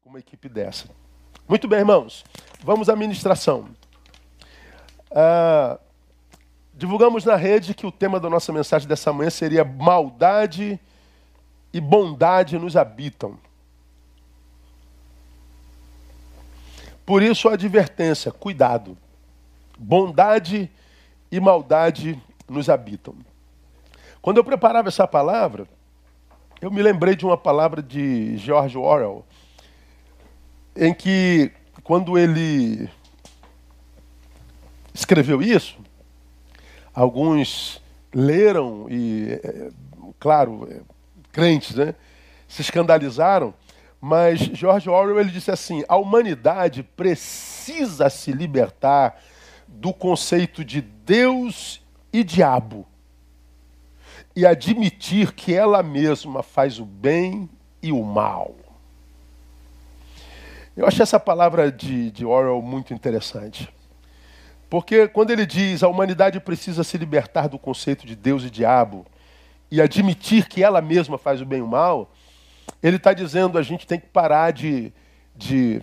com uma equipe dessa. Muito bem, irmãos. Vamos à ministração. Ah, divulgamos na rede que o tema da nossa mensagem dessa manhã seria maldade e bondade nos habitam. Por isso a advertência, cuidado. Bondade e maldade nos habitam. Quando eu preparava essa palavra, eu me lembrei de uma palavra de George Orwell, em que, quando ele escreveu isso, alguns leram e, é, claro, é, crentes, né, se escandalizaram, mas George Orwell ele disse assim: a humanidade precisa se libertar do conceito de Deus e diabo e admitir que ela mesma faz o bem e o mal. Eu achei essa palavra de, de Orwell muito interessante. Porque quando ele diz a humanidade precisa se libertar do conceito de Deus e diabo e admitir que ela mesma faz o bem e o mal, ele está dizendo a gente tem que parar de, de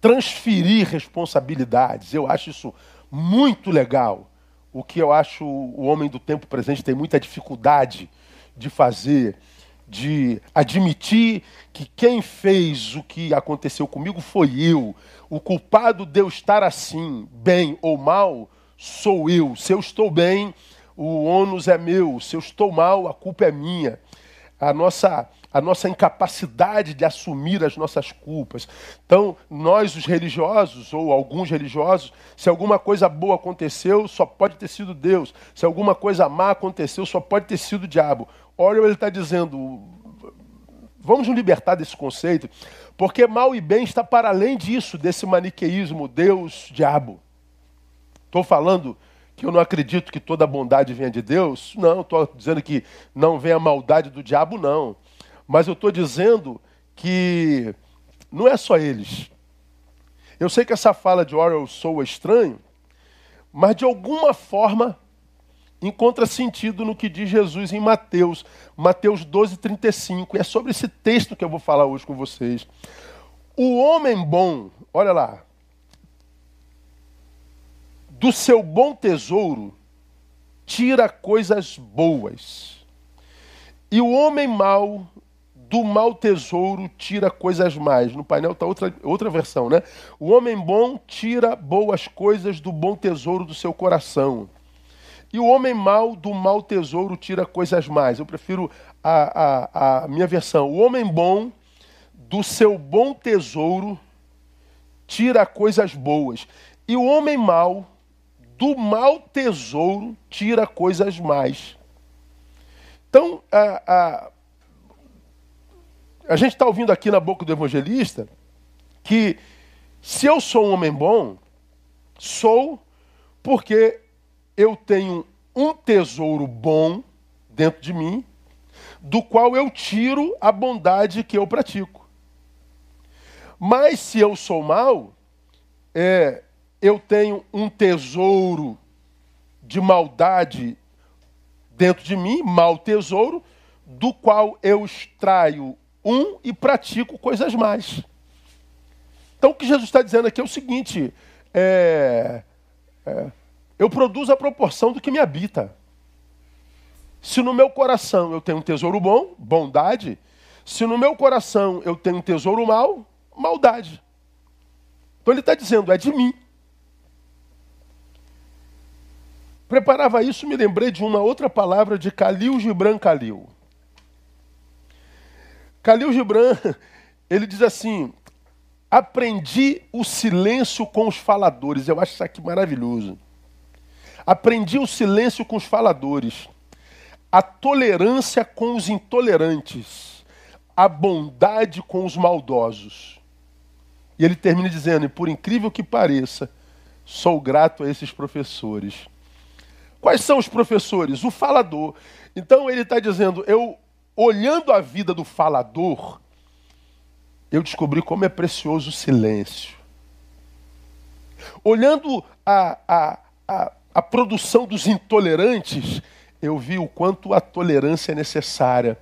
transferir responsabilidades. Eu acho isso muito legal o que eu acho o homem do tempo presente tem muita dificuldade de fazer, de admitir que quem fez o que aconteceu comigo foi eu. O culpado de eu estar assim, bem ou mal, sou eu. Se eu estou bem, o ônus é meu. Se eu estou mal, a culpa é minha. A nossa a nossa incapacidade de assumir as nossas culpas. Então, nós, os religiosos, ou alguns religiosos, se alguma coisa boa aconteceu, só pode ter sido Deus. Se alguma coisa má aconteceu, só pode ter sido o diabo. Olha, ele está dizendo, vamos nos libertar desse conceito, porque mal e bem está para além disso, desse maniqueísmo, Deus, diabo. Estou falando que eu não acredito que toda bondade venha de Deus. Não, estou dizendo que não vem a maldade do diabo, não. Mas eu estou dizendo que não é só eles. Eu sei que essa fala de Orwell soa estranho, mas de alguma forma encontra sentido no que diz Jesus em Mateus, Mateus 12, 35. E é sobre esse texto que eu vou falar hoje com vocês. O homem bom, olha lá, do seu bom tesouro tira coisas boas. E o homem mau do mau tesouro tira coisas mais. No painel está outra, outra versão, né? O homem bom tira boas coisas do bom tesouro do seu coração. E o homem mau do mau tesouro tira coisas mais. Eu prefiro a, a, a minha versão. O homem bom do seu bom tesouro tira coisas boas. E o homem mau do mau tesouro tira coisas mais. Então, a, a a gente está ouvindo aqui na boca do evangelista que se eu sou um homem bom, sou porque eu tenho um tesouro bom dentro de mim, do qual eu tiro a bondade que eu pratico. Mas se eu sou mal, é, eu tenho um tesouro de maldade dentro de mim, mau tesouro, do qual eu extraio um e pratico coisas mais. Então o que Jesus está dizendo aqui é o seguinte: é, é, eu produzo a proporção do que me habita. Se no meu coração eu tenho um tesouro bom, bondade. Se no meu coração eu tenho um tesouro mal, maldade. Então ele está dizendo, é de mim. Preparava isso, me lembrei de uma outra palavra de Calil Gibran Calil. Calil Gibran, ele diz assim: aprendi o silêncio com os faladores. Eu acho isso aqui maravilhoso. Aprendi o silêncio com os faladores, a tolerância com os intolerantes, a bondade com os maldosos. E ele termina dizendo: e por incrível que pareça, sou grato a esses professores. Quais são os professores? O falador. Então ele está dizendo: eu olhando a vida do falador, eu descobri como é precioso o silêncio. Olhando a, a, a, a produção dos intolerantes, eu vi o quanto a tolerância é necessária.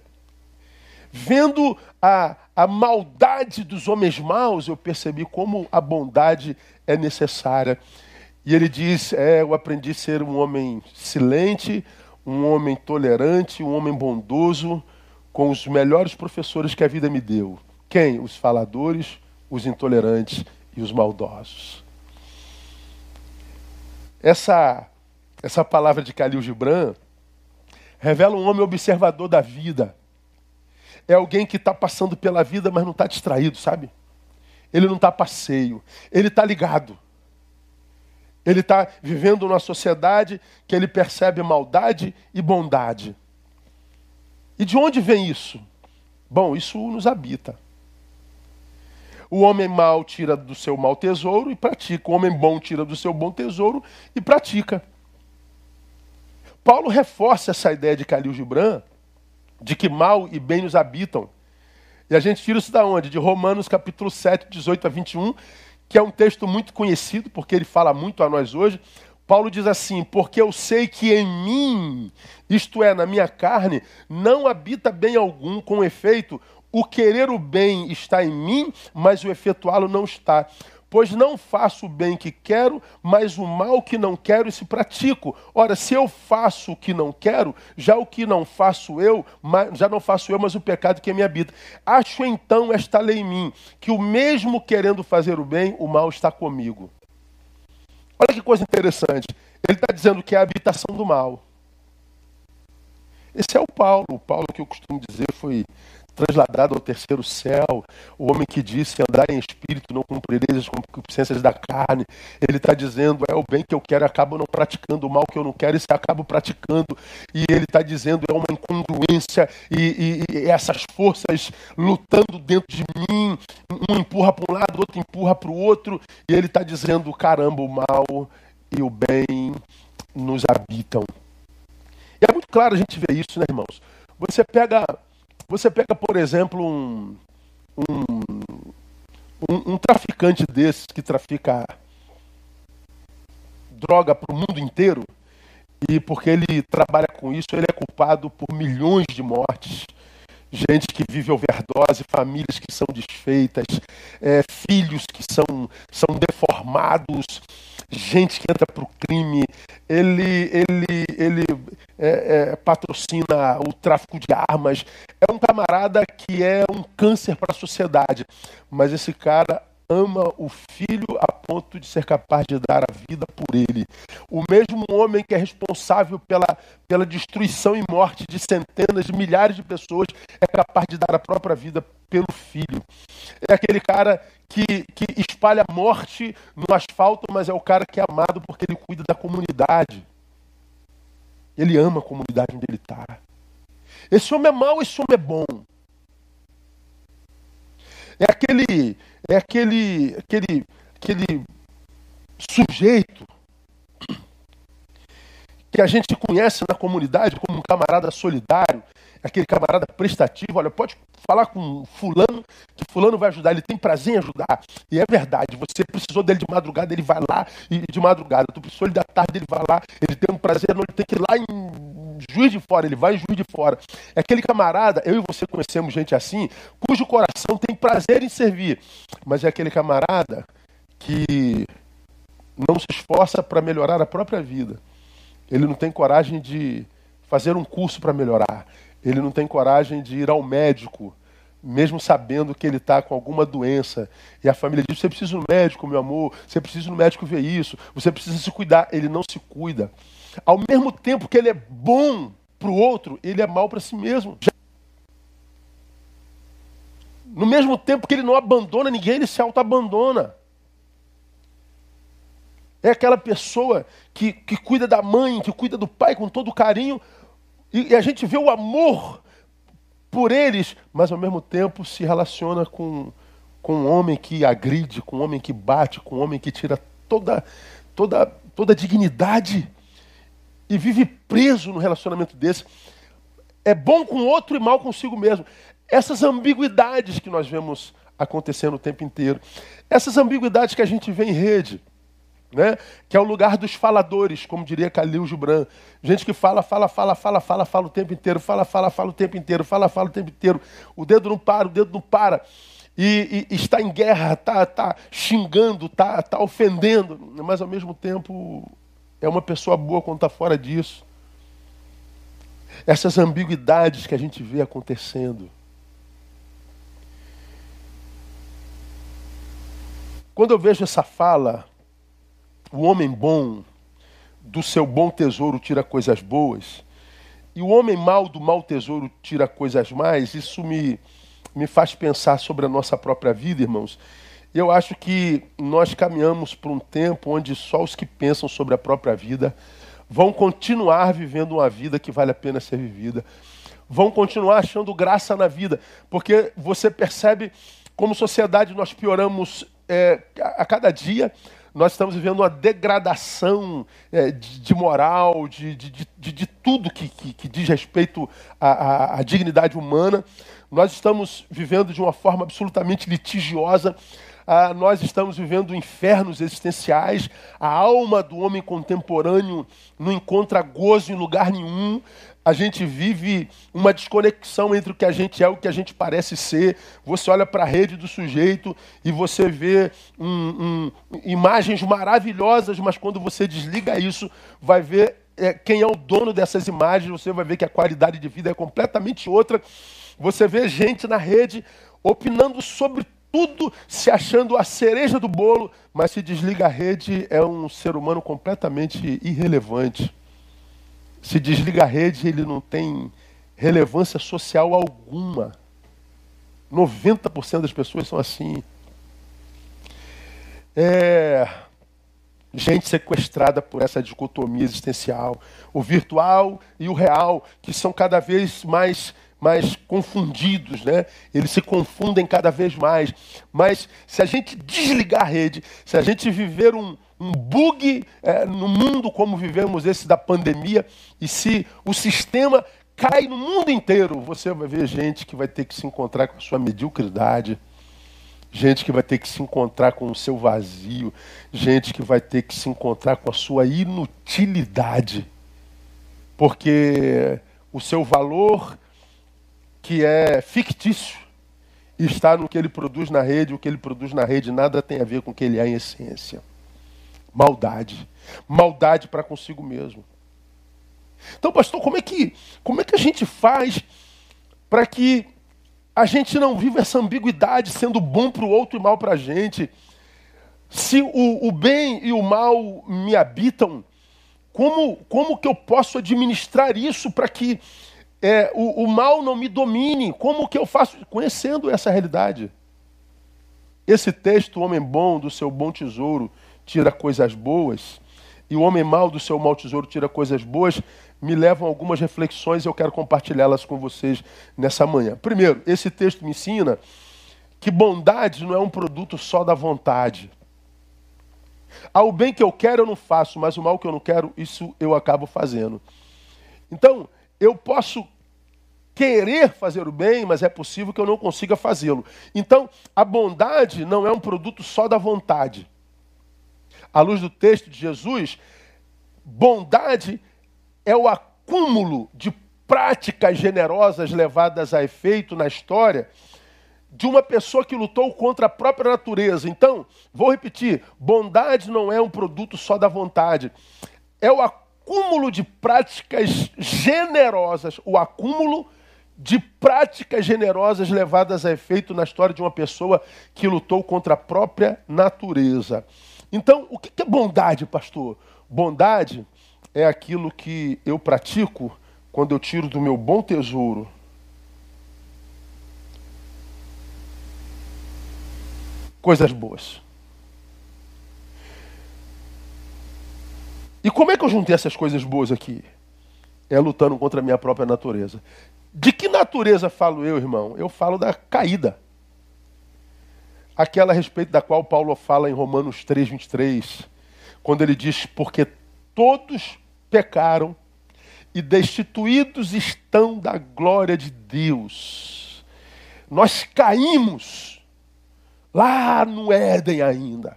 vendo a, a maldade dos homens maus, eu percebi como a bondade é necessária. E ele diz: É, eu aprendi a ser um homem silente, um homem tolerante, um homem bondoso, com os melhores professores que a vida me deu. Quem? Os faladores, os intolerantes e os maldosos. Essa, essa palavra de Khalil Gibran revela um homem observador da vida. É alguém que está passando pela vida, mas não está distraído, sabe? Ele não está passeio, ele está ligado. Ele está vivendo numa sociedade que ele percebe maldade e bondade. E de onde vem isso? Bom, isso nos habita. O homem mau tira do seu mau tesouro e pratica. O homem bom tira do seu bom tesouro e pratica. Paulo reforça essa ideia de Calil Gibran, de que mal e bem nos habitam. E a gente tira isso da onde? De Romanos capítulo 7, 18 a 21, que é um texto muito conhecido, porque ele fala muito a nós hoje. Paulo diz assim: Porque eu sei que em mim, isto é, na minha carne, não habita bem algum, com efeito, o querer o bem está em mim, mas o efetuá-lo não está. Pois não faço o bem que quero, mas o mal que não quero se pratico. Ora, se eu faço o que não quero, já o que não faço eu, já não faço eu, mas o pecado que me habita. Acho então esta lei em mim, que o mesmo querendo fazer o bem, o mal está comigo. Olha que coisa interessante. Ele está dizendo que é a habitação do mal. Esse é o Paulo. O Paulo que eu costumo dizer foi transladado ao terceiro céu, o homem que disse andar em espírito, não cumprireis as concupiscências da carne. Ele está dizendo, é o bem que eu quero, acabo não praticando, o mal que eu não quero, isso acabo praticando. E ele está dizendo, é uma incongruência, e, e, e, essas forças lutando dentro de mim, um empurra para um lado, outro empurra para o outro, e ele está dizendo, caramba, o mal e o bem nos habitam. E é muito claro a gente ver isso, né, irmãos? Você pega você pega, por exemplo, um, um, um, um traficante desses que trafica droga para o mundo inteiro, e porque ele trabalha com isso, ele é culpado por milhões de mortes. Gente que vive overdose, famílias que são desfeitas, é, filhos que são, são deformados, gente que entra para o crime. Ele, ele, ele é, é, patrocina o tráfico de armas. É um camarada que é um câncer para a sociedade. Mas esse cara ama o filho a ponto de ser capaz de dar a vida por ele. O mesmo homem que é responsável pela, pela destruição e morte de centenas, de milhares de pessoas, é capaz de dar a própria vida pelo filho. É aquele cara que, que espalha morte no asfalto, mas é o cara que é amado porque ele cuida da comunidade. Ele ama a comunidade onde ele está. Esse homem é mau, esse homem é bom. É aquele, é aquele, aquele, aquele sujeito que a gente conhece na comunidade como um camarada solidário, aquele camarada prestativo. Olha, pode falar com fulano, que fulano vai ajudar, ele tem prazer em ajudar. E é verdade, você precisou dele de madrugada, ele vai lá e de madrugada. Tu precisou dele da tarde, ele vai lá, ele tem um prazer, não, ele tem que ir lá em Juiz de Fora, ele vai em Juiz de Fora. É aquele camarada, eu e você conhecemos gente assim, cujo coração tem prazer em servir. Mas é aquele camarada que não se esforça para melhorar a própria vida. Ele não tem coragem de fazer um curso para melhorar. Ele não tem coragem de ir ao médico, mesmo sabendo que ele está com alguma doença. E a família diz: Você precisa ir no médico, meu amor. Você precisa ir no médico ver isso. Você precisa se cuidar. Ele não se cuida. Ao mesmo tempo que ele é bom para o outro, ele é mal para si mesmo. No mesmo tempo que ele não abandona ninguém, ele se auto-abandona. É aquela pessoa que, que cuida da mãe, que cuida do pai com todo carinho, e, e a gente vê o amor por eles, mas ao mesmo tempo se relaciona com, com um homem que agride, com um homem que bate, com um homem que tira toda, toda, toda a dignidade e vive preso no relacionamento desse. É bom com outro e mal consigo mesmo. Essas ambiguidades que nós vemos acontecendo o tempo inteiro. Essas ambiguidades que a gente vê em rede. Né? que é o lugar dos faladores, como diria Khalil Gibran. Gente que fala, fala, fala, fala, fala, fala o tempo inteiro, fala, fala, fala o tempo inteiro, fala, fala o tempo inteiro. O dedo não para, o dedo não para. E, e, está em guerra, está tá xingando, está tá ofendendo, mas ao mesmo tempo é uma pessoa boa quando está fora disso. Essas ambiguidades que a gente vê acontecendo. Quando eu vejo essa fala, o homem bom do seu bom tesouro tira coisas boas, e o homem mau do mau tesouro tira coisas mais, isso me, me faz pensar sobre a nossa própria vida, irmãos. Eu acho que nós caminhamos por um tempo onde só os que pensam sobre a própria vida vão continuar vivendo uma vida que vale a pena ser vivida. Vão continuar achando graça na vida, porque você percebe como sociedade nós pioramos é, a cada dia nós estamos vivendo uma degradação é, de, de, moral, de, de, de, de tudo que, que, que, diz respeito à, à, à, dignidade humana. Nós estamos vivendo de uma forma absolutamente litigiosa. Ah, nós estamos vivendo infernos existenciais. A alma do homem contemporâneo não encontra gozo em lugar nenhum a gente vive uma desconexão entre o que a gente é e o que a gente parece ser. Você olha para a rede do sujeito e você vê um, um, imagens maravilhosas, mas quando você desliga isso, vai ver é, quem é o dono dessas imagens, você vai ver que a qualidade de vida é completamente outra. Você vê gente na rede opinando sobre tudo, se achando a cereja do bolo, mas se desliga a rede, é um ser humano completamente irrelevante se desliga a rede, ele não tem relevância social alguma. 90% das pessoas são assim. É, gente sequestrada por essa dicotomia existencial, o virtual e o real, que são cada vez mais mais confundidos, né? Eles se confundem cada vez mais. Mas se a gente desligar a rede, se a gente viver um, um bug é, no mundo como vivemos esse da pandemia, e se o sistema cai no mundo inteiro, você vai ver gente que vai ter que se encontrar com a sua mediocridade, gente que vai ter que se encontrar com o seu vazio, gente que vai ter que se encontrar com a sua inutilidade, porque o seu valor que é fictício está no que ele produz na rede, o que ele produz na rede nada tem a ver com o que ele é em essência. Maldade. Maldade para consigo mesmo. Então, pastor, como é que, como é que a gente faz para que a gente não viva essa ambiguidade, sendo bom para o outro e mal para a gente? Se o, o bem e o mal me habitam, como, como que eu posso administrar isso para que é, o, o mal não me domine. Como que eu faço? Conhecendo essa realidade. Esse texto, o homem bom do seu bom tesouro tira coisas boas, e o homem mau do seu mau tesouro tira coisas boas, me levam a algumas reflexões e eu quero compartilhá-las com vocês nessa manhã. Primeiro, esse texto me ensina que bondade não é um produto só da vontade. Ao bem que eu quero eu não faço, mas o mal que eu não quero, isso eu acabo fazendo. Então, eu posso querer fazer o bem, mas é possível que eu não consiga fazê-lo. Então, a bondade não é um produto só da vontade. À luz do texto de Jesus, bondade é o acúmulo de práticas generosas levadas a efeito na história de uma pessoa que lutou contra a própria natureza. Então, vou repetir: bondade não é um produto só da vontade, é o acúmulo de práticas generosas, o acúmulo de práticas generosas levadas a efeito na história de uma pessoa que lutou contra a própria natureza. Então, o que é bondade, pastor? Bondade é aquilo que eu pratico quando eu tiro do meu bom tesouro coisas boas. E como é que eu juntei essas coisas boas aqui? É lutando contra a minha própria natureza. De que natureza falo eu, irmão? Eu falo da caída. Aquela a respeito da qual Paulo fala em Romanos 3, 23, quando ele diz: Porque todos pecaram e destituídos estão da glória de Deus. Nós caímos lá no Éden ainda.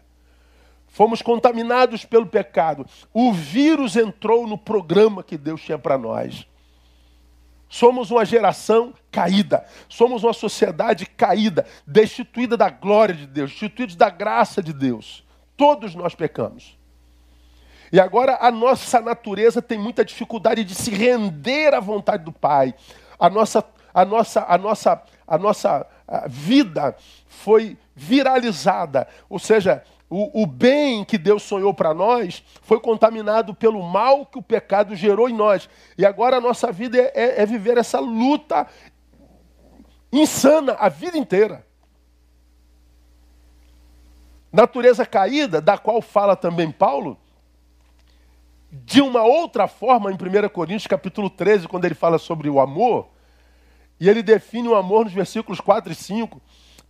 Fomos contaminados pelo pecado. O vírus entrou no programa que Deus tinha para nós. Somos uma geração caída. Somos uma sociedade caída, destituída da glória de Deus, destituídos da graça de Deus. Todos nós pecamos. E agora a nossa natureza tem muita dificuldade de se render à vontade do Pai. A nossa, a nossa, a nossa, a nossa vida foi viralizada, ou seja, o, o bem que Deus sonhou para nós foi contaminado pelo mal que o pecado gerou em nós. E agora a nossa vida é, é, é viver essa luta insana a vida inteira. Natureza caída, da qual fala também Paulo, de uma outra forma em 1 Coríntios capítulo 13, quando ele fala sobre o amor, e ele define o amor nos versículos 4 e 5,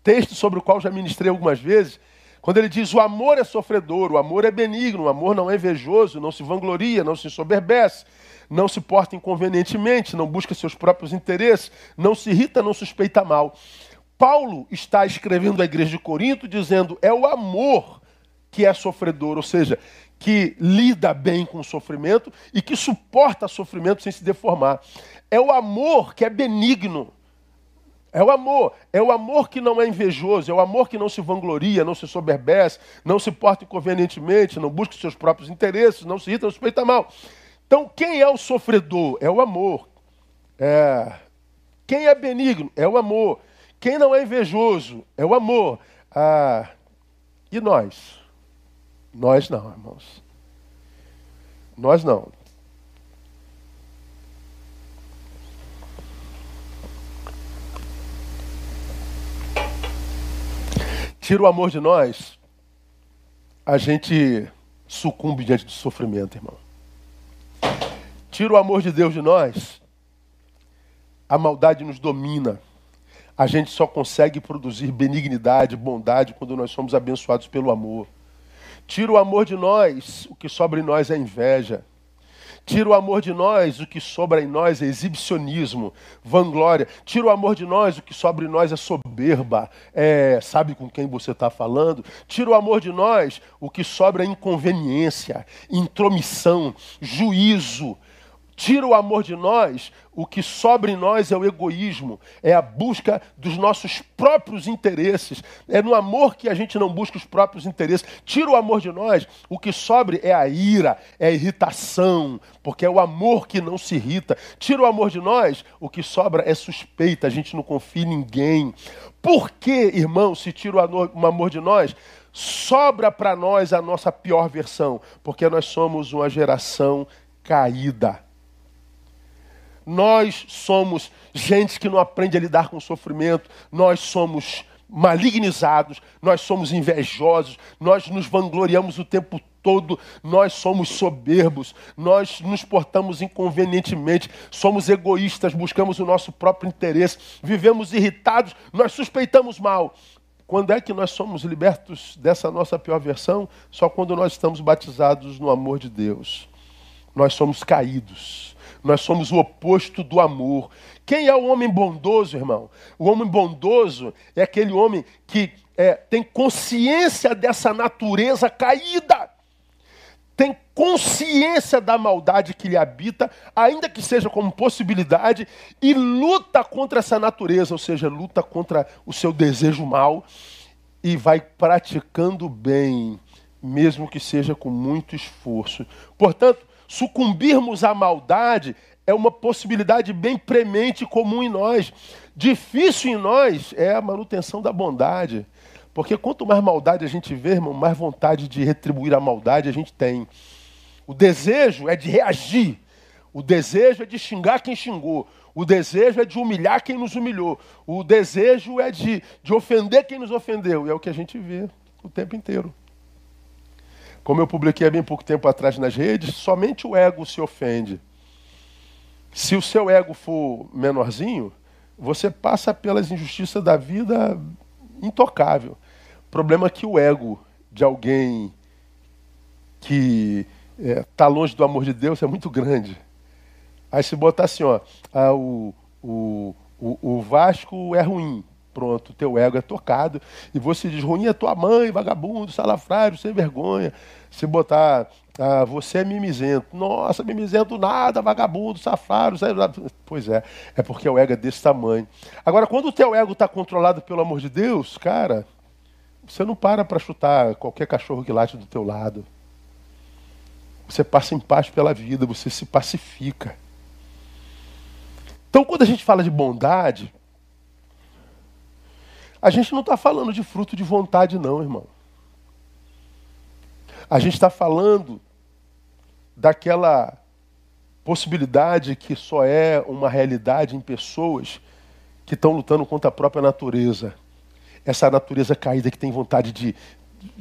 texto sobre o qual já ministrei algumas vezes, quando ele diz o amor é sofredor, o amor é benigno, o amor não é invejoso, não se vangloria, não se soberbece, não se porta inconvenientemente, não busca seus próprios interesses, não se irrita, não suspeita mal. Paulo está escrevendo à igreja de Corinto dizendo é o amor que é sofredor, ou seja, que lida bem com o sofrimento e que suporta sofrimento sem se deformar. É o amor que é benigno. É o amor, é o amor que não é invejoso, é o amor que não se vangloria, não se soberbece, não se porta inconvenientemente, não busca seus próprios interesses, não se irrita, não suspeita mal. Então, quem é o sofredor? É o amor. É... Quem é benigno? É o amor. Quem não é invejoso? É o amor. Ah... E nós? Nós não, irmãos. Nós não. Tira o amor de nós, a gente sucumbe diante do sofrimento, irmão. Tira o amor de Deus de nós, a maldade nos domina. A gente só consegue produzir benignidade, bondade, quando nós somos abençoados pelo amor. Tira o amor de nós, o que sobra em nós é inveja. Tira o amor de nós, o que sobra em nós é exibicionismo, vanglória. Tira o amor de nós, o que sobra em nós é soberba. É, sabe com quem você está falando? Tira o amor de nós, o que sobra é inconveniência, intromissão, juízo, tira o amor de nós, o que sobra em nós é o egoísmo, é a busca dos nossos próprios interesses. É no amor que a gente não busca os próprios interesses. Tira o amor de nós, o que sobra é a ira, é a irritação, porque é o amor que não se irrita. Tira o amor de nós, o que sobra é suspeita, a gente não confia em ninguém. Por que, irmão, se tira o amor de nós? Sobra para nós a nossa pior versão, porque nós somos uma geração caída nós somos gente que não aprende a lidar com o sofrimento, nós somos malignizados, nós somos invejosos, nós nos vangloriamos o tempo todo, nós somos soberbos, nós nos portamos inconvenientemente, somos egoístas, buscamos o nosso próprio interesse, vivemos irritados, nós suspeitamos mal. Quando é que nós somos libertos dessa nossa pior versão? Só quando nós estamos batizados no amor de Deus. Nós somos caídos nós somos o oposto do amor. Quem é o homem bondoso, irmão? O homem bondoso é aquele homem que é, tem consciência dessa natureza caída. Tem consciência da maldade que lhe habita, ainda que seja como possibilidade, e luta contra essa natureza, ou seja, luta contra o seu desejo mal e vai praticando bem, mesmo que seja com muito esforço. Portanto, Sucumbirmos à maldade é uma possibilidade bem premente e comum em nós. Difícil em nós é a manutenção da bondade. Porque quanto mais maldade a gente vê, irmão, mais vontade de retribuir a maldade a gente tem. O desejo é de reagir. O desejo é de xingar quem xingou. O desejo é de humilhar quem nos humilhou. O desejo é de, de ofender quem nos ofendeu. E é o que a gente vê o tempo inteiro. Como eu publiquei há bem pouco tempo atrás nas redes, somente o ego se ofende. Se o seu ego for menorzinho, você passa pelas injustiças da vida intocável. O problema é que o ego de alguém que está é, tá longe do amor de Deus é muito grande. Aí se botar assim, ó, ah, o, o, o, o Vasco é ruim, pronto, teu ego é tocado e você diz, ruim é tua mãe, vagabundo, salafrário, sem vergonha. Se botar, ah, você é mimizento. Nossa, mimizento nada, vagabundo, safado. Pois é, é porque o ego é desse tamanho. Agora, quando o teu ego está controlado pelo amor de Deus, cara, você não para para chutar qualquer cachorro que late do teu lado. Você passa em paz pela vida, você se pacifica. Então, quando a gente fala de bondade, a gente não está falando de fruto de vontade, não, irmão. A gente está falando daquela possibilidade que só é uma realidade em pessoas que estão lutando contra a própria natureza. Essa natureza caída que tem vontade de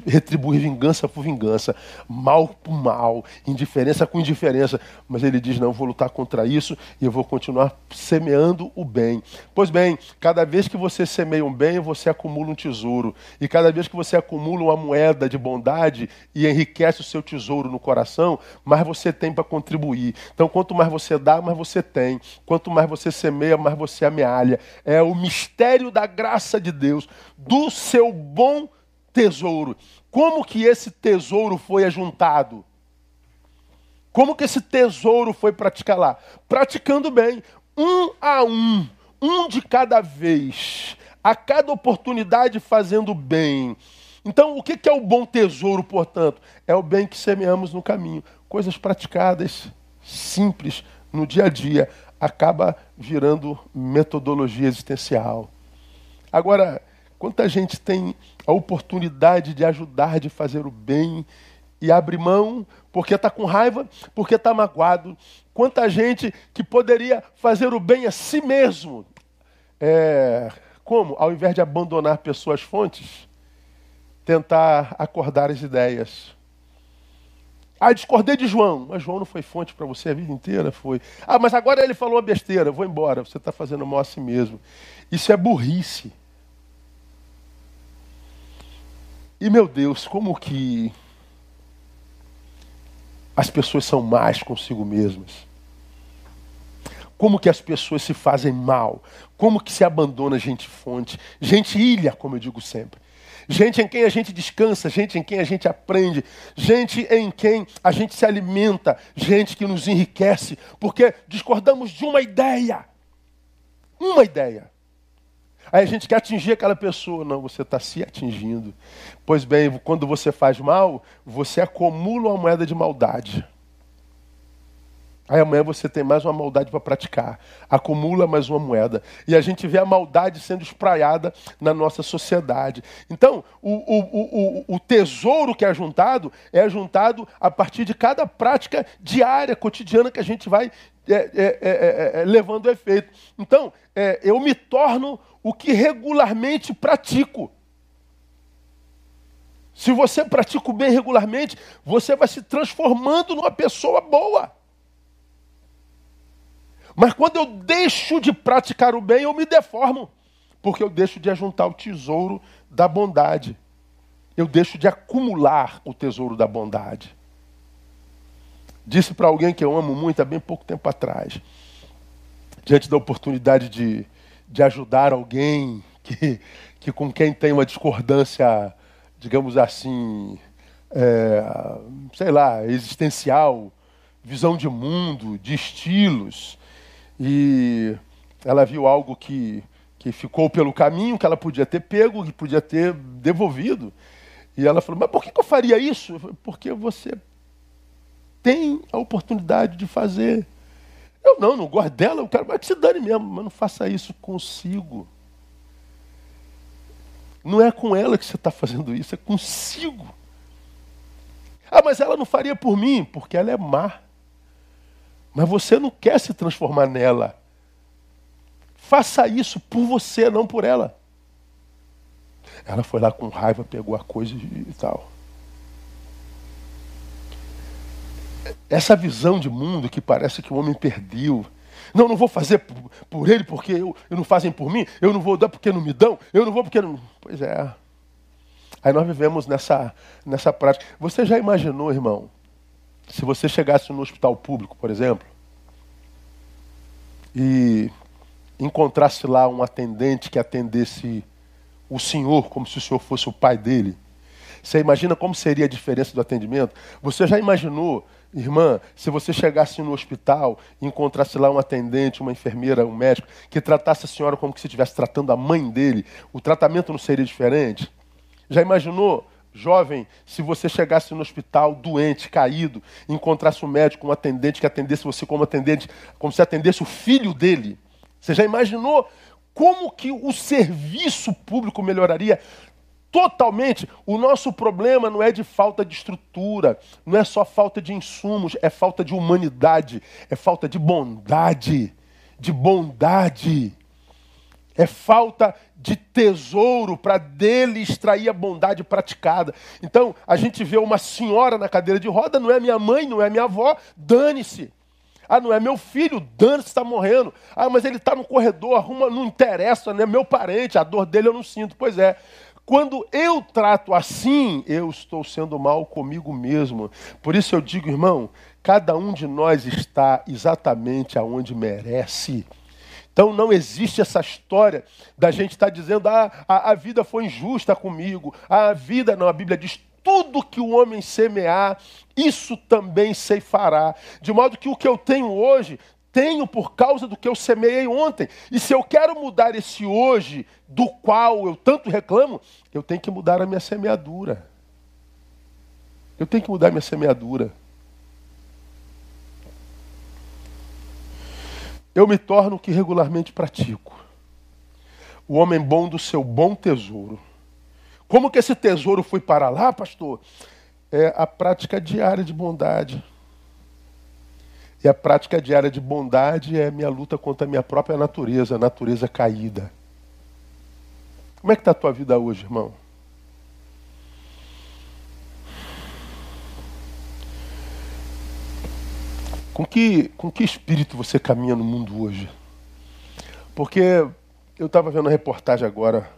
retribuir vingança por vingança, mal por mal, indiferença com indiferença. Mas ele diz: não, vou lutar contra isso e eu vou continuar semeando o bem. Pois bem, cada vez que você semeia um bem, você acumula um tesouro. E cada vez que você acumula uma moeda de bondade e enriquece o seu tesouro no coração, mais você tem para contribuir. Então, quanto mais você dá, mais você tem. Quanto mais você semeia, mais você amealha. É o mistério da graça de Deus, do seu bom tesouro. Como que esse tesouro foi ajuntado? Como que esse tesouro foi praticado lá? Praticando bem, um a um, um de cada vez, a cada oportunidade fazendo bem. Então, o que é o bom tesouro, portanto? É o bem que semeamos no caminho. Coisas praticadas, simples, no dia a dia, acaba virando metodologia existencial. Agora, Quanta gente tem a oportunidade de ajudar, de fazer o bem e abre mão porque está com raiva, porque está magoado. Quanta gente que poderia fazer o bem a si mesmo. É, como? Ao invés de abandonar pessoas fontes, tentar acordar as ideias. Ah, discordei de João. Mas João não foi fonte para você a vida inteira? Foi. Ah, mas agora ele falou uma besteira. Vou embora. Você está fazendo mal a si mesmo. Isso é burrice. E meu Deus, como que as pessoas são más consigo mesmas? Como que as pessoas se fazem mal? Como que se abandona gente fonte? Gente ilha, como eu digo sempre. Gente em quem a gente descansa, gente em quem a gente aprende, gente em quem a gente se alimenta, gente que nos enriquece, porque discordamos de uma ideia. Uma ideia. Aí a gente quer atingir aquela pessoa. Não, você está se atingindo. Pois bem, quando você faz mal, você acumula uma moeda de maldade. Aí amanhã você tem mais uma maldade para praticar. Acumula mais uma moeda. E a gente vê a maldade sendo espraiada na nossa sociedade. Então, o, o, o, o tesouro que é juntado é juntado a partir de cada prática diária, cotidiana que a gente vai é, é, é, é, é levando efeito. Então, eu me torno o que regularmente pratico. Se você pratica o bem regularmente, você vai se transformando numa pessoa boa. Mas quando eu deixo de praticar o bem, eu me deformo, porque eu deixo de ajuntar o tesouro da bondade. Eu deixo de acumular o tesouro da bondade. Disse para alguém que eu amo muito há bem pouco tempo atrás, diante da oportunidade de de ajudar alguém que, que com quem tem uma discordância, digamos assim, é, sei lá, existencial, visão de mundo, de estilos. E ela viu algo que, que ficou pelo caminho, que ela podia ter pego, que podia ter devolvido. E ela falou: Mas por que, eu faria isso? Falei, Porque você tem a oportunidade de fazer. Eu não, não gosto dela, eu quero mais que se dane mesmo, mas não faça isso consigo. Não é com ela que você está fazendo isso, é consigo. Ah, mas ela não faria por mim, porque ela é má. Mas você não quer se transformar nela. Faça isso por você, não por ela. Ela foi lá com raiva, pegou a coisa e tal. Essa visão de mundo que parece que o homem perdeu. Não, não vou fazer por, por ele porque eu, eu, não fazem por mim, eu não vou dar porque não me dão, eu não vou porque não. Pois é. Aí nós vivemos nessa, nessa prática. Você já imaginou, irmão, se você chegasse no hospital público, por exemplo, e encontrasse lá um atendente que atendesse o senhor como se o senhor fosse o pai dele, você imagina como seria a diferença do atendimento? Você já imaginou, irmã, se você chegasse no hospital e encontrasse lá um atendente, uma enfermeira, um médico, que tratasse a senhora como se estivesse tratando a mãe dele, o tratamento não seria diferente? Já imaginou, jovem, se você chegasse no hospital doente, caído, e encontrasse um médico, um atendente que atendesse você como atendente, como se atendesse o filho dele? Você já imaginou como que o serviço público melhoraria? Totalmente. O nosso problema não é de falta de estrutura, não é só falta de insumos, é falta de humanidade, é falta de bondade, de bondade. É falta de tesouro para dele extrair a bondade praticada. Então, a gente vê uma senhora na cadeira de roda, não é minha mãe, não é minha avó, dane-se. Ah, não é meu filho, dane-se, está morrendo. Ah, mas ele está no corredor, arruma, não interessa, não é meu parente, a dor dele eu não sinto. Pois é, quando eu trato assim, eu estou sendo mal comigo mesmo. Por isso eu digo, irmão, cada um de nós está exatamente aonde merece. Então não existe essa história da gente estar tá dizendo, ah, a, a vida foi injusta comigo. A vida, não, a Bíblia diz, tudo que o homem semear, isso também ceifará. De modo que o que eu tenho hoje tenho por causa do que eu semeei ontem. E se eu quero mudar esse hoje, do qual eu tanto reclamo, eu tenho que mudar a minha semeadura. Eu tenho que mudar a minha semeadura. Eu me torno o que regularmente pratico. O homem bom do seu bom tesouro. Como que esse tesouro foi para lá, pastor? É a prática diária de bondade. E a prática diária de bondade é minha luta contra a minha própria natureza, a natureza caída. Como é que está a tua vida hoje, irmão? Com que, com que espírito você caminha no mundo hoje? Porque eu estava vendo uma reportagem agora.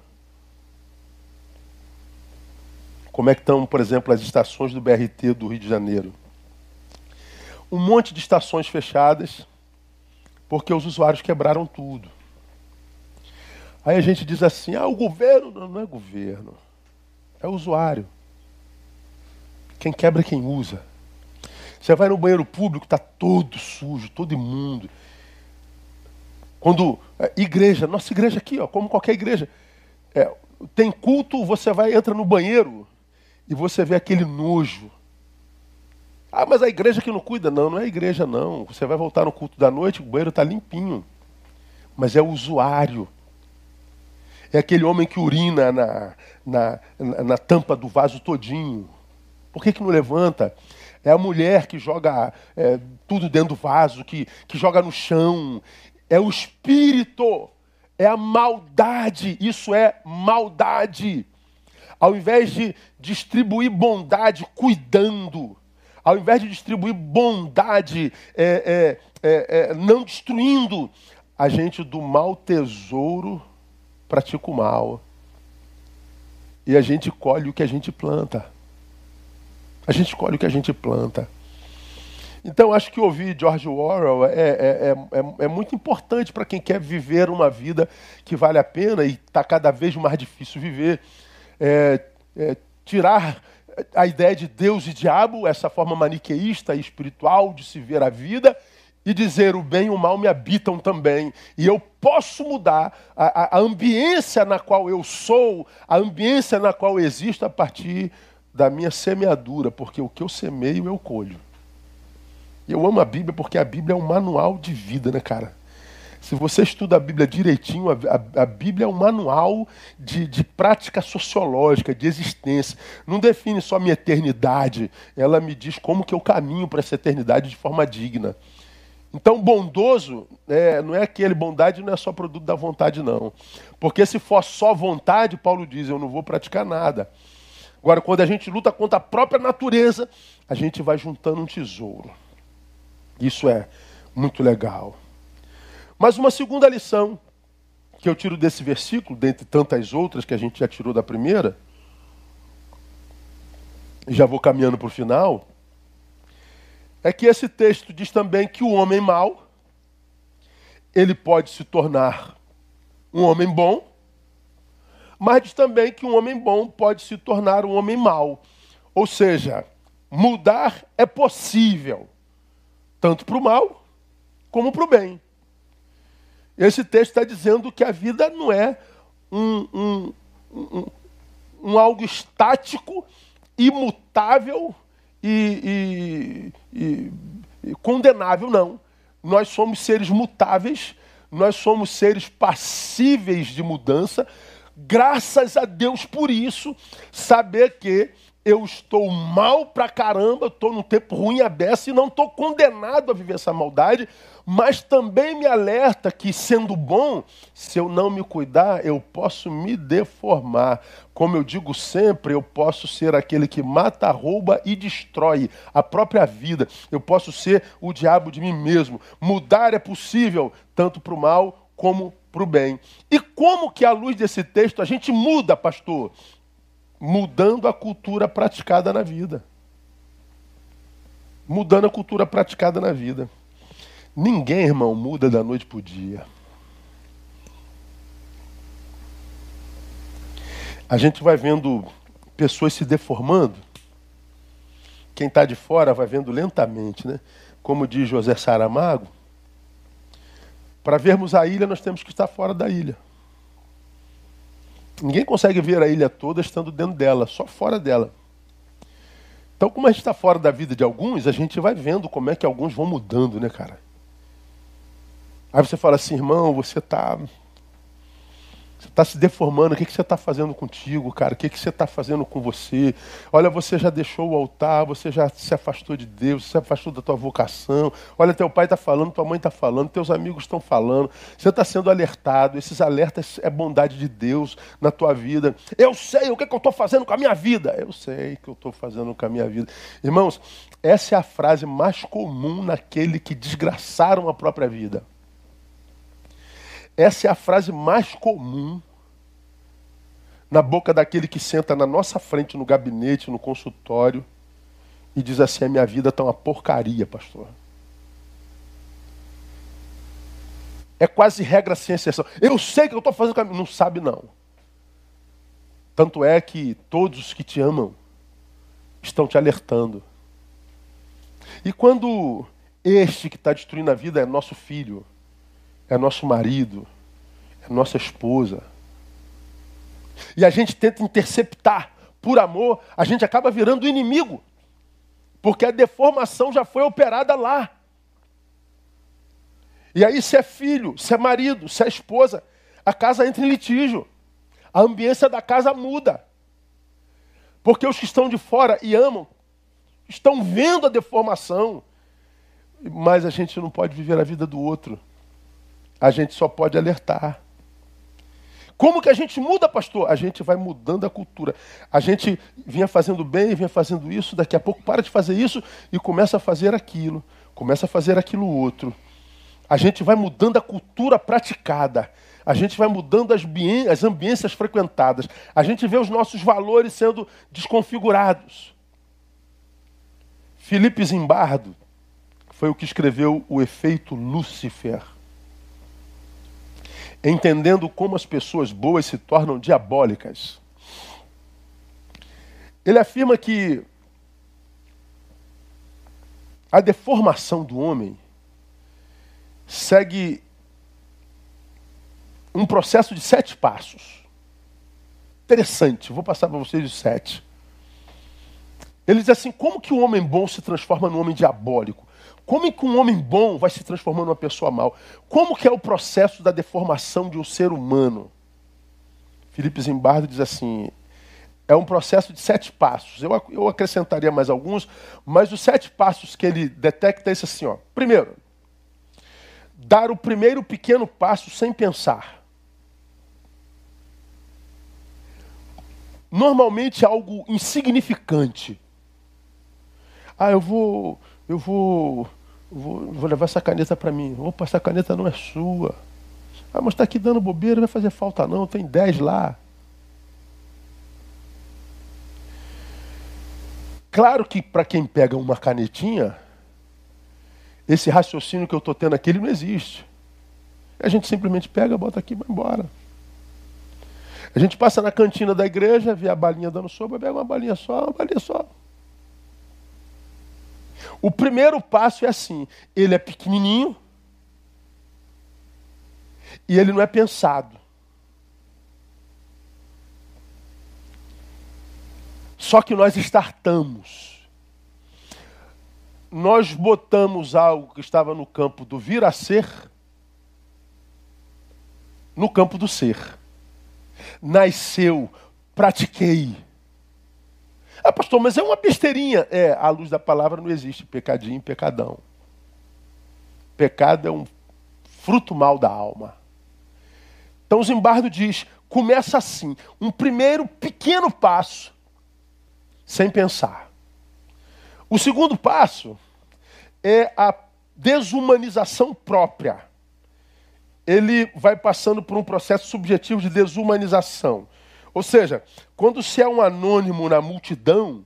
Como é que estão, por exemplo, as estações do BRT do Rio de Janeiro um monte de estações fechadas, porque os usuários quebraram tudo. Aí a gente diz assim: ah, o governo. Não, não é governo, é usuário. Quem quebra é quem usa. Você vai no banheiro público, está todo sujo, todo imundo. Quando. É, igreja, nossa igreja aqui, ó, como qualquer igreja. É, tem culto, você vai, entra no banheiro e você vê aquele nojo ah, mas a igreja que não cuida. Não, não é a igreja, não. Você vai voltar no culto da noite, o banheiro está limpinho. Mas é o usuário. É aquele homem que urina na, na, na, na tampa do vaso todinho. Por que, que não levanta? É a mulher que joga é, tudo dentro do vaso, que, que joga no chão. É o espírito. É a maldade. Isso é maldade. Ao invés de distribuir bondade cuidando, ao invés de distribuir bondade, é, é, é, é, não destruindo, a gente do mau tesouro pratica o mal. E a gente colhe o que a gente planta. A gente colhe o que a gente planta. Então, acho que ouvir George Orwell é, é, é, é muito importante para quem quer viver uma vida que vale a pena e está cada vez mais difícil viver. tirar a ideia de Deus e diabo, essa forma maniqueísta e espiritual de se ver a vida, e dizer o bem e o mal me habitam também. E eu posso mudar a, a ambiência na qual eu sou, a ambiência na qual existo a partir da minha semeadura, porque o que eu semeio eu colho. Eu amo a Bíblia porque a Bíblia é um manual de vida, né, cara? Se você estuda a Bíblia direitinho, a, a, a Bíblia é um manual de, de, prática sociológica, de existência. Não define só minha eternidade, ela me diz como que eu caminho para essa eternidade de forma digna. Então, bondoso é, não é aquele, bondade não é só produto da vontade, não. Porque se for só vontade, Paulo diz, eu não vou praticar nada. Agora, quando a gente luta contra a própria natureza, a gente vai juntando um tesouro. Isso é muito legal. Mas uma segunda lição que eu tiro desse versículo, dentre tantas outras que a gente já tirou da primeira, já vou caminhando para o final, é que esse texto diz também que o homem mau, ele pode se tornar um homem bom, mas diz também que um homem bom pode se tornar um homem mau. Ou seja, mudar é possível, tanto para o mal como para o bem. Esse texto está dizendo que a vida não é um, um, um, um algo estático, imutável e, e, e, e condenável, não. Nós somos seres mutáveis, nós somos seres passíveis de mudança. Graças a Deus por isso, saber que eu estou mal pra caramba, estou num tempo ruim a beça e não estou condenado a viver essa maldade, mas também me alerta que, sendo bom, se eu não me cuidar, eu posso me deformar. Como eu digo sempre, eu posso ser aquele que mata, rouba e destrói a própria vida. Eu posso ser o diabo de mim mesmo. Mudar é possível, tanto para o mal como para o bem. E como que, à luz desse texto, a gente muda, pastor? Mudando a cultura praticada na vida. Mudando a cultura praticada na vida. Ninguém, irmão, muda da noite para o dia. A gente vai vendo pessoas se deformando. Quem está de fora vai vendo lentamente, né? Como diz José Saramago, para vermos a ilha, nós temos que estar fora da ilha. Ninguém consegue ver a ilha toda estando dentro dela, só fora dela. Então, como a gente está fora da vida de alguns, a gente vai vendo como é que alguns vão mudando, né, cara? Aí você fala assim, irmão, você você está se deformando, o que, que você está fazendo contigo, cara? O que, que você está fazendo com você? Olha, você já deixou o altar, você já se afastou de Deus, se afastou da tua vocação. Olha, teu pai está falando, tua mãe está falando, teus amigos estão falando. Você está sendo alertado. Esses alertas é bondade de Deus na tua vida. Eu sei o que, que eu estou fazendo com a minha vida. Eu sei o que eu estou fazendo com a minha vida. Irmãos, essa é a frase mais comum naquele que desgraçaram a própria vida. Essa é a frase mais comum na boca daquele que senta na nossa frente no gabinete, no consultório, e diz assim: a minha vida está uma porcaria, pastor. É quase regra sem exceção. Eu sei que eu estou fazendo. Não sabe, não. Tanto é que todos que te amam estão te alertando. E quando este que está destruindo a vida é nosso filho, é nosso marido, é nossa esposa. E a gente tenta interceptar por amor, a gente acaba virando inimigo. Porque a deformação já foi operada lá. E aí, se é filho, se é marido, se é esposa, a casa entra em litígio. A ambiência da casa muda. Porque os que estão de fora e amam, estão vendo a deformação. Mas a gente não pode viver a vida do outro. A gente só pode alertar. Como que a gente muda, pastor? A gente vai mudando a cultura. A gente vinha fazendo bem, vinha fazendo isso, daqui a pouco para de fazer isso e começa a fazer aquilo, começa a fazer aquilo outro. A gente vai mudando a cultura praticada. A gente vai mudando as, as ambiências frequentadas. A gente vê os nossos valores sendo desconfigurados. Felipe Zimbardo foi o que escreveu o efeito Lúcifer entendendo como as pessoas boas se tornam diabólicas. Ele afirma que a deformação do homem segue um processo de sete passos. Interessante, vou passar para vocês os sete. Ele diz assim: como que o homem bom se transforma num homem diabólico? Como é que um homem bom vai se transformando numa pessoa mal? Como que é o processo da deformação de um ser humano? Felipe Zimbardo diz assim, é um processo de sete passos. Eu, eu acrescentaria mais alguns, mas os sete passos que ele detecta é esse assim, ó. Primeiro, dar o primeiro pequeno passo sem pensar. Normalmente é algo insignificante. Ah, eu vou, eu vou Vou, vou levar essa caneta para mim. Opa, essa caneta não é sua. Ah, mas está aqui dando bobeira, não vai fazer falta não, tem 10 lá. Claro que para quem pega uma canetinha, esse raciocínio que eu estou tendo aqui ele não existe. A gente simplesmente pega, bota aqui e vai embora. A gente passa na cantina da igreja, vê a balinha dando sopa, pega uma balinha só, uma balinha só. O primeiro passo é assim: ele é pequenininho e ele não é pensado. Só que nós estartamos. Nós botamos algo que estava no campo do vir a ser no campo do ser. Nasceu, pratiquei. Ah, pastor, mas é uma besteirinha. É, à luz da palavra não existe pecadinho e pecadão. Pecado é um fruto mal da alma. Então Zimbardo diz: começa assim, um primeiro pequeno passo sem pensar. O segundo passo é a desumanização própria. Ele vai passando por um processo subjetivo de desumanização. Ou seja, quando se é um anônimo na multidão,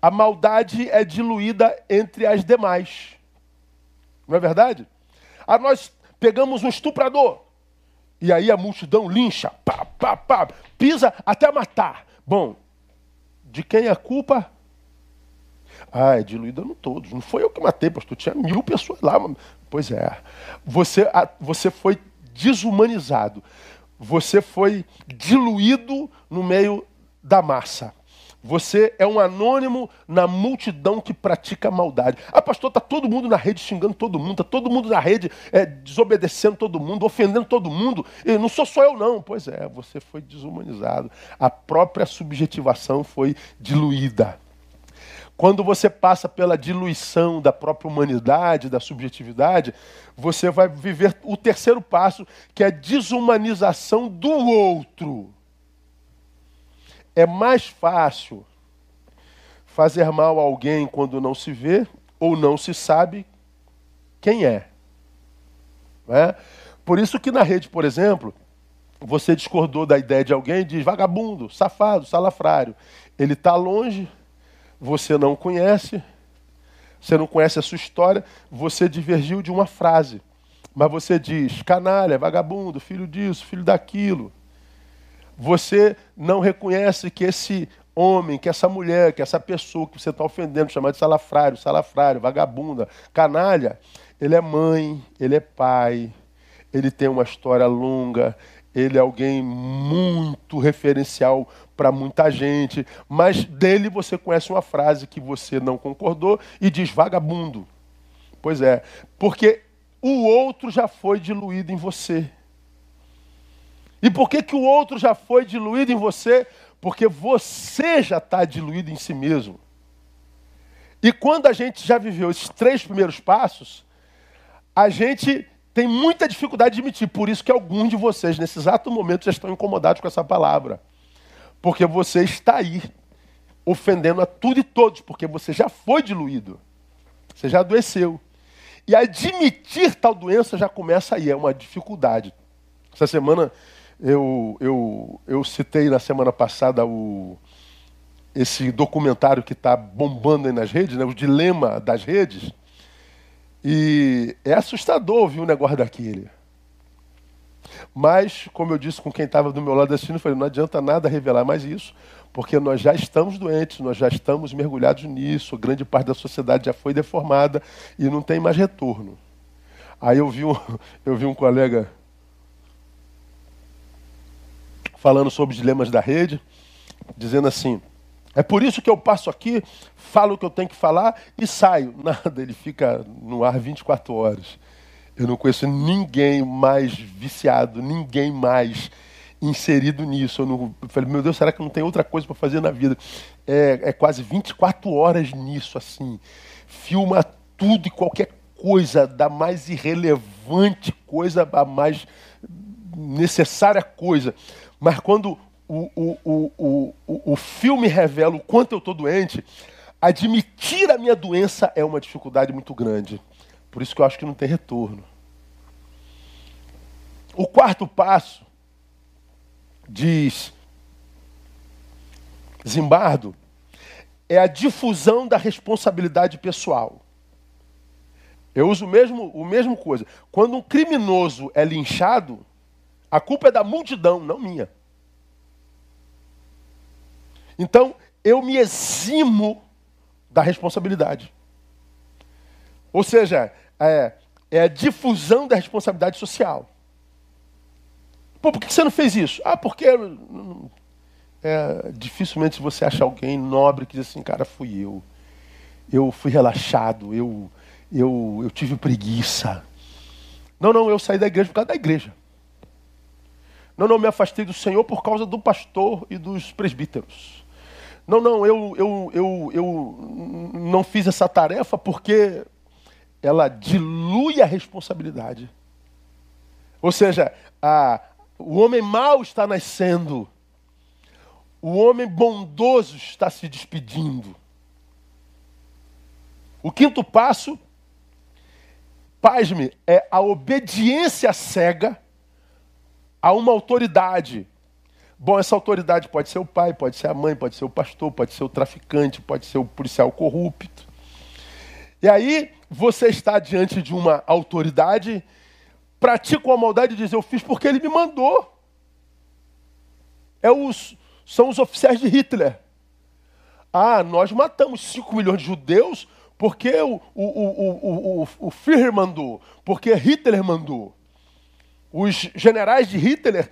a maldade é diluída entre as demais. Não é verdade? Ah, nós pegamos um estuprador. E aí a multidão lincha, pá, pá, pá, pisa até matar. Bom, de quem é a culpa? Ah, é diluída no todos. Não foi eu que matei, pastor. Tinha mil pessoas lá. Pois é. Você, você foi desumanizado. Você foi diluído no meio da massa. Você é um anônimo na multidão que pratica maldade. Ah, pastor, está todo mundo na rede xingando todo mundo, está todo mundo na rede é, desobedecendo todo mundo, ofendendo todo mundo. E não sou só eu, não. Pois é, você foi desumanizado. A própria subjetivação foi diluída. Quando você passa pela diluição da própria humanidade, da subjetividade, você vai viver o terceiro passo, que é a desumanização do outro é mais fácil fazer mal a alguém quando não se vê ou não se sabe quem é. é? Por isso que na rede, por exemplo, você discordou da ideia de alguém e diz vagabundo, safado, salafrário. Ele está longe, você não conhece, você não conhece a sua história, você divergiu de uma frase. Mas você diz canalha, vagabundo, filho disso, filho daquilo você não reconhece que esse homem, que essa mulher, que essa pessoa que você está ofendendo, chamando de salafrário, salafrário, vagabunda, canalha, ele é mãe, ele é pai, ele tem uma história longa, ele é alguém muito referencial para muita gente, mas dele você conhece uma frase que você não concordou e diz vagabundo. Pois é, porque o outro já foi diluído em você. E por que, que o outro já foi diluído em você? Porque você já está diluído em si mesmo. E quando a gente já viveu esses três primeiros passos, a gente tem muita dificuldade de admitir. Por isso que alguns de vocês, nesse exato momento, já estão incomodados com essa palavra. Porque você está aí, ofendendo a tudo e todos, porque você já foi diluído. Você já adoeceu. E admitir tal doença já começa aí, é uma dificuldade. Essa semana eu, eu, eu citei na semana passada o, esse documentário que está bombando aí nas redes, né, o dilema das redes. E é assustador ouvir um negócio daquele. Mas, como eu disse com quem estava do meu lado assistindo, eu falei, não adianta nada revelar mais isso, porque nós já estamos doentes, nós já estamos mergulhados nisso, grande parte da sociedade já foi deformada e não tem mais retorno. Aí eu vi um, eu vi um colega falando sobre os dilemas da rede, dizendo assim: é por isso que eu passo aqui, falo o que eu tenho que falar e saio. Nada, ele fica no ar 24 horas. Eu não conheço ninguém mais viciado, ninguém mais inserido nisso. Eu, não, eu falei, meu Deus, será que não tem outra coisa para fazer na vida? É, é quase 24 horas nisso, assim. Filma tudo e qualquer coisa, da mais irrelevante coisa a mais necessária coisa. Mas quando o, o, o, o, o filme revela o quanto eu estou doente, admitir a minha doença é uma dificuldade muito grande. Por isso que eu acho que não tem retorno. O quarto passo, diz Zimbardo, é a difusão da responsabilidade pessoal. Eu uso o mesmo, o mesmo coisa. Quando um criminoso é linchado, a culpa é da multidão, não minha. Então, eu me eximo da responsabilidade. Ou seja, é, é a difusão da responsabilidade social. Pô, por que você não fez isso? Ah, porque é, dificilmente você acha alguém nobre que diz assim, cara, fui eu. Eu fui relaxado, eu, eu, eu tive preguiça. Não, não, eu saí da igreja por causa da igreja. Não, não, me afastei do Senhor por causa do pastor e dos presbíteros. Não, não, eu, eu, eu, eu não fiz essa tarefa porque ela dilui a responsabilidade. Ou seja, a, o homem mau está nascendo. O homem bondoso está se despedindo. O quinto passo, pasme, é a obediência cega a uma autoridade. Bom, essa autoridade pode ser o pai, pode ser a mãe, pode ser o pastor, pode ser o traficante, pode ser o policial corrupto. E aí você está diante de uma autoridade, pratica a maldade e diz: Eu fiz porque ele me mandou. É os, são os oficiais de Hitler. Ah, nós matamos 5 milhões de judeus porque o, o, o, o, o Führer mandou, porque Hitler mandou. Os generais de Hitler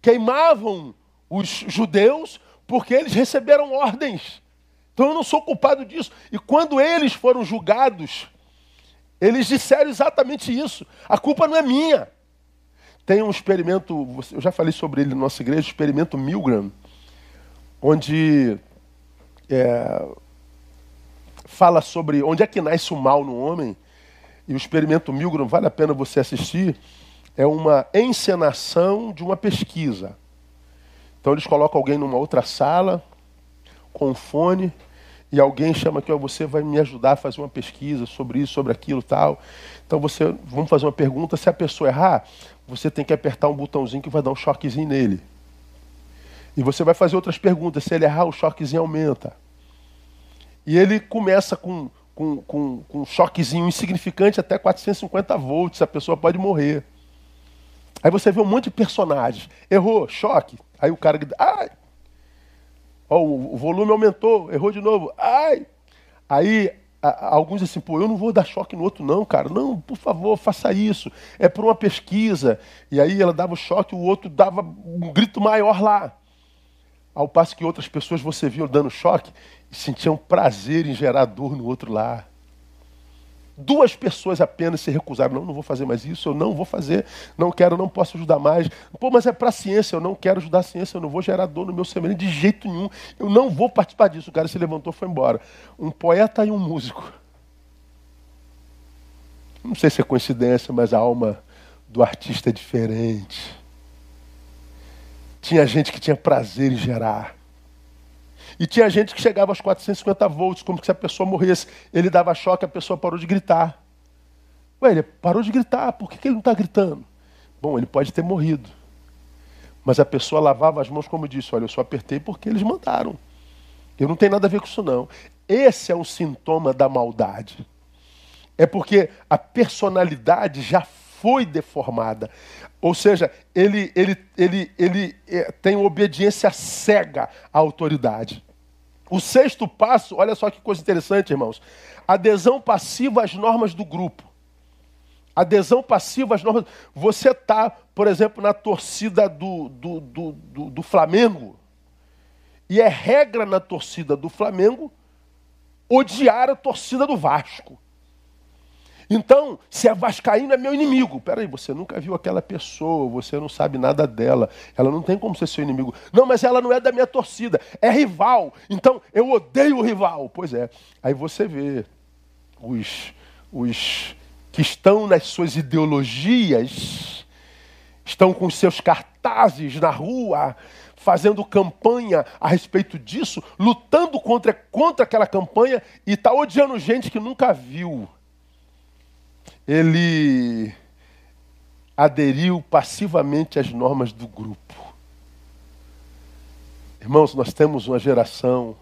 queimavam os judeus porque eles receberam ordens. Então eu não sou culpado disso. E quando eles foram julgados, eles disseram exatamente isso. A culpa não é minha. Tem um experimento, eu já falei sobre ele na nossa igreja, o experimento Milgram, onde é, fala sobre onde é que nasce o mal no homem. E o experimento Milgram, vale a pena você assistir, é uma encenação de uma pesquisa. Então eles colocam alguém numa outra sala, com um fone, e alguém chama aqui, você vai me ajudar a fazer uma pesquisa sobre isso, sobre aquilo tal. Então você, vamos fazer uma pergunta, se a pessoa errar, você tem que apertar um botãozinho que vai dar um choquezinho nele. E você vai fazer outras perguntas, se ele errar, o choquezinho aumenta. E ele começa com, com, com, com um choquezinho insignificante até 450 volts, a pessoa pode morrer. Aí você vê um monte de personagens. Errou, choque. Aí o cara grita, ai! o volume aumentou, errou de novo, ai! Aí a, alguns assim, pô, eu não vou dar choque no outro não, cara. Não, por favor, faça isso. É por uma pesquisa. E aí ela dava o choque, o outro dava um grito maior lá. Ao passo que outras pessoas você viu dando choque e sentiam prazer em gerar dor no outro lá. Duas pessoas apenas se recusaram. Não, não vou fazer mais isso, eu não vou fazer, não quero, não posso ajudar mais. Pô, mas é para a ciência, eu não quero ajudar a ciência, eu não vou gerar dor no meu semelhante de jeito nenhum. Eu não vou participar disso. O cara se levantou e foi embora. Um poeta e um músico. Não sei se é coincidência, mas a alma do artista é diferente. Tinha gente que tinha prazer em gerar. E tinha gente que chegava aos 450 volts, como se a pessoa morresse. Ele dava choque, a pessoa parou de gritar. Ué, ele parou de gritar, por que, que ele não está gritando? Bom, ele pode ter morrido. Mas a pessoa lavava as mãos como disse, olha, eu só apertei porque eles mandaram. Eu não tenho nada a ver com isso não. Esse é um sintoma da maldade. É porque a personalidade já foi deformada. Ou seja, ele, ele, ele, ele é, tem obediência cega à autoridade. O sexto passo, olha só que coisa interessante, irmãos. Adesão passiva às normas do grupo. Adesão passiva às normas. Você está, por exemplo, na torcida do, do, do, do, do Flamengo. E é regra na torcida do Flamengo odiar a torcida do Vasco. Então, se é vascaíno, é meu inimigo. Peraí, você nunca viu aquela pessoa, você não sabe nada dela. Ela não tem como ser seu inimigo. Não, mas ela não é da minha torcida, é rival. Então, eu odeio o rival. Pois é. Aí você vê os, os que estão nas suas ideologias, estão com seus cartazes na rua, fazendo campanha a respeito disso, lutando contra, contra aquela campanha e está odiando gente que nunca viu ele aderiu passivamente às normas do grupo. Irmãos, nós temos uma geração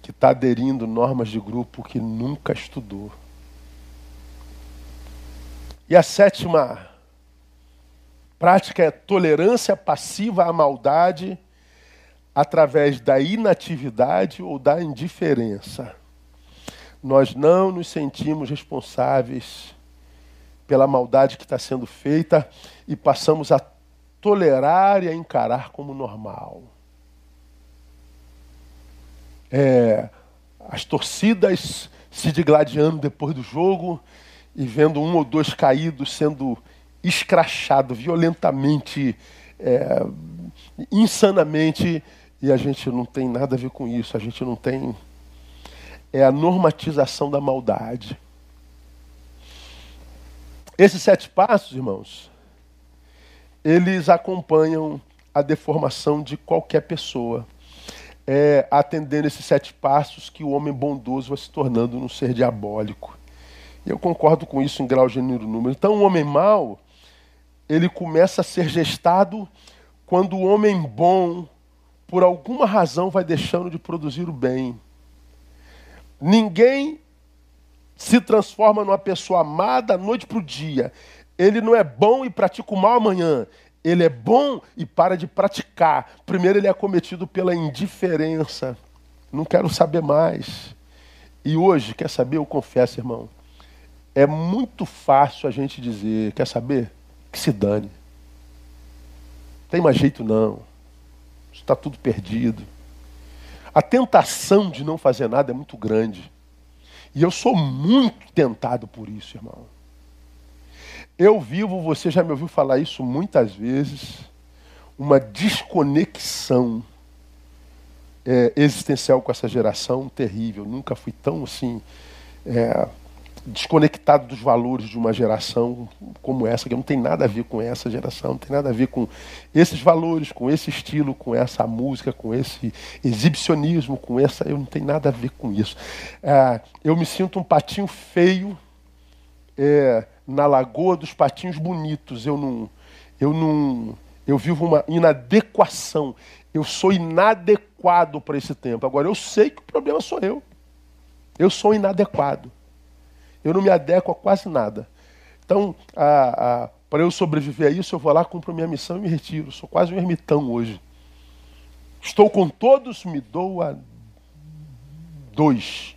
que está aderindo normas de grupo que nunca estudou. E a sétima prática é tolerância passiva à maldade através da inatividade ou da indiferença. Nós não nos sentimos responsáveis pela maldade que está sendo feita e passamos a tolerar e a encarar como normal. É, as torcidas se digladiando depois do jogo e vendo um ou dois caídos sendo escrachado violentamente, é, insanamente, e a gente não tem nada a ver com isso, a gente não tem. É a normatização da maldade. Esses sete passos, irmãos, eles acompanham a deformação de qualquer pessoa. É atendendo esses sete passos que o homem bondoso vai se tornando um ser diabólico. E eu concordo com isso em grau, gênero, número. Então, o homem mau, ele começa a ser gestado quando o homem bom, por alguma razão, vai deixando de produzir o bem. Ninguém se transforma numa pessoa amada da noite para o dia. Ele não é bom e pratica o mal amanhã. Ele é bom e para de praticar. Primeiro, ele é cometido pela indiferença. Não quero saber mais. E hoje, quer saber? Eu confesso, irmão. É muito fácil a gente dizer, quer saber? Que se dane. Não tem mais jeito não. Está tudo perdido. A tentação de não fazer nada é muito grande. E eu sou muito tentado por isso, irmão. Eu vivo, você já me ouviu falar isso muitas vezes, uma desconexão é, existencial com essa geração terrível. Nunca fui tão assim. É, desconectado dos valores de uma geração como essa, que não tem nada a ver com essa geração, não tem nada a ver com esses valores, com esse estilo, com essa música, com esse exibicionismo, com essa. Eu não tenho nada a ver com isso. É, eu me sinto um patinho feio é, na lagoa dos patinhos bonitos. Eu não. Eu não. Eu vivo uma inadequação. Eu sou inadequado para esse tempo. Agora, eu sei que o problema sou eu. Eu sou inadequado. Eu não me adequo a quase nada. Então, para eu sobreviver a isso, eu vou lá, cumpro minha missão e me retiro. Sou quase um ermitão hoje. Estou com todos, me dou a dois.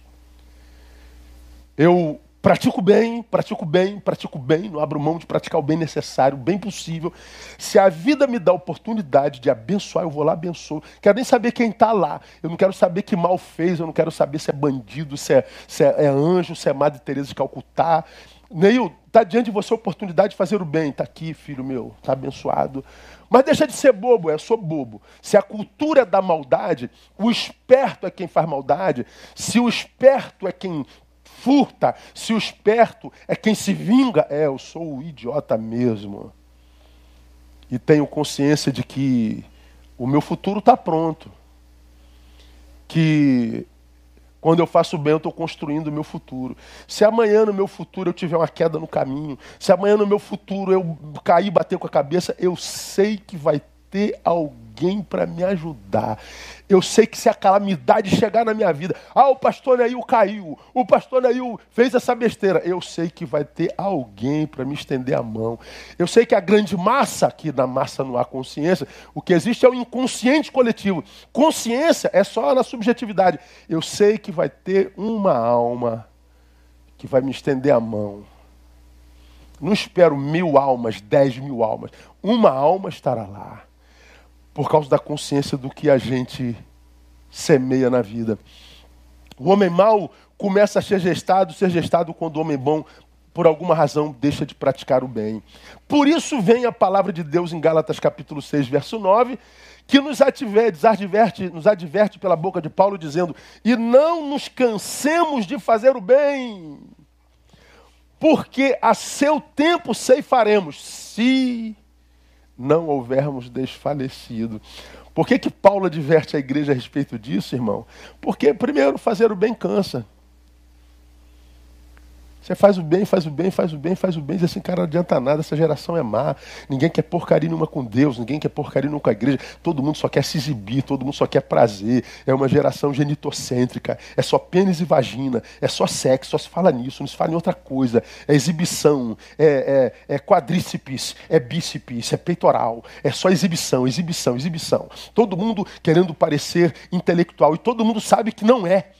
Eu Pratico bem, pratico bem, pratico bem, não abro mão de praticar o bem necessário, o bem possível. Se a vida me dá oportunidade de abençoar, eu vou lá abençoo. Quero nem saber quem está lá. Eu não quero saber que mal fez, eu não quero saber se é bandido, se é, se é, é anjo, se é Madre Teresa de Calcutá. Neil, está diante de você a oportunidade de fazer o bem. Está aqui, filho meu, está abençoado. Mas deixa de ser bobo, é, sou bobo. Se a cultura da maldade, o esperto é quem faz maldade. Se o esperto é quem furta, se o esperto é quem se vinga, é, eu sou o idiota mesmo. E tenho consciência de que o meu futuro está pronto. Que quando eu faço bem, eu estou construindo o meu futuro. Se amanhã no meu futuro eu tiver uma queda no caminho, se amanhã no meu futuro eu cair e bater com a cabeça, eu sei que vai ter alguém para me ajudar. Eu sei que se a calamidade chegar na minha vida, ah, o pastor Neil caiu, o pastor Neil fez essa besteira, eu sei que vai ter alguém para me estender a mão. Eu sei que a grande massa, aqui na massa não há consciência, o que existe é o inconsciente coletivo. Consciência é só na subjetividade. Eu sei que vai ter uma alma que vai me estender a mão. Não espero mil almas, dez mil almas. Uma alma estará lá por causa da consciência do que a gente semeia na vida. O homem mau começa a ser gestado, ser gestado quando o homem bom, por alguma razão, deixa de praticar o bem. Por isso vem a palavra de Deus em Gálatas capítulo 6, verso 9, que nos adverte, nos adverte pela boca de Paulo, dizendo: E não nos cansemos de fazer o bem, porque a seu tempo ceifaremos, se não houvermos desfalecido. Por que, que Paulo adverte a igreja a respeito disso, irmão? Porque, primeiro, fazer o bem cansa. Você faz o bem, faz o bem, faz o bem, faz o bem, diz assim, cara, não adianta nada, essa geração é má. Ninguém quer porcaria nenhuma com Deus, ninguém quer porcaria nenhuma com a igreja. Todo mundo só quer se exibir, todo mundo só quer prazer. É uma geração genitocêntrica, é só pênis e vagina, é só sexo, só se fala nisso, não se fala em outra coisa. É exibição, é, é, é quadríceps, é bíceps, é peitoral, é só exibição, exibição, exibição. Todo mundo querendo parecer intelectual e todo mundo sabe que não é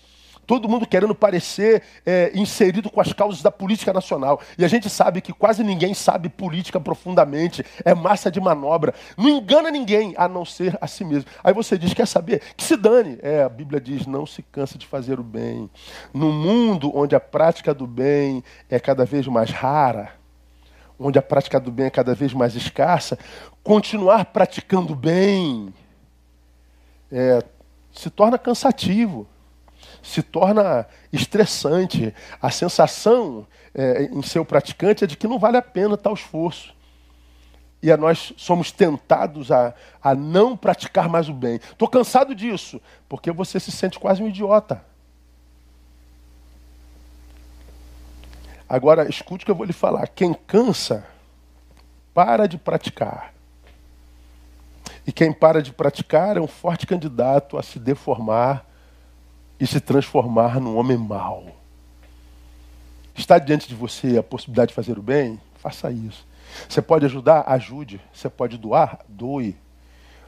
todo mundo querendo parecer é, inserido com as causas da política nacional. E a gente sabe que quase ninguém sabe política profundamente, é massa de manobra. Não engana ninguém a não ser a si mesmo. Aí você diz: quer saber? Que se dane. É, a Bíblia diz: não se cansa de fazer o bem. No mundo onde a prática do bem é cada vez mais rara, onde a prática do bem é cada vez mais escassa, continuar praticando bem é, se torna cansativo se torna estressante. A sensação é, em seu praticante é de que não vale a pena tal esforço. E a nós somos tentados a, a não praticar mais o bem. Estou cansado disso, porque você se sente quase um idiota. Agora, escute o que eu vou lhe falar. Quem cansa, para de praticar. E quem para de praticar é um forte candidato a se deformar e se transformar num homem mau. Está diante de você a possibilidade de fazer o bem? Faça isso. Você pode ajudar? Ajude. Você pode doar? Doe.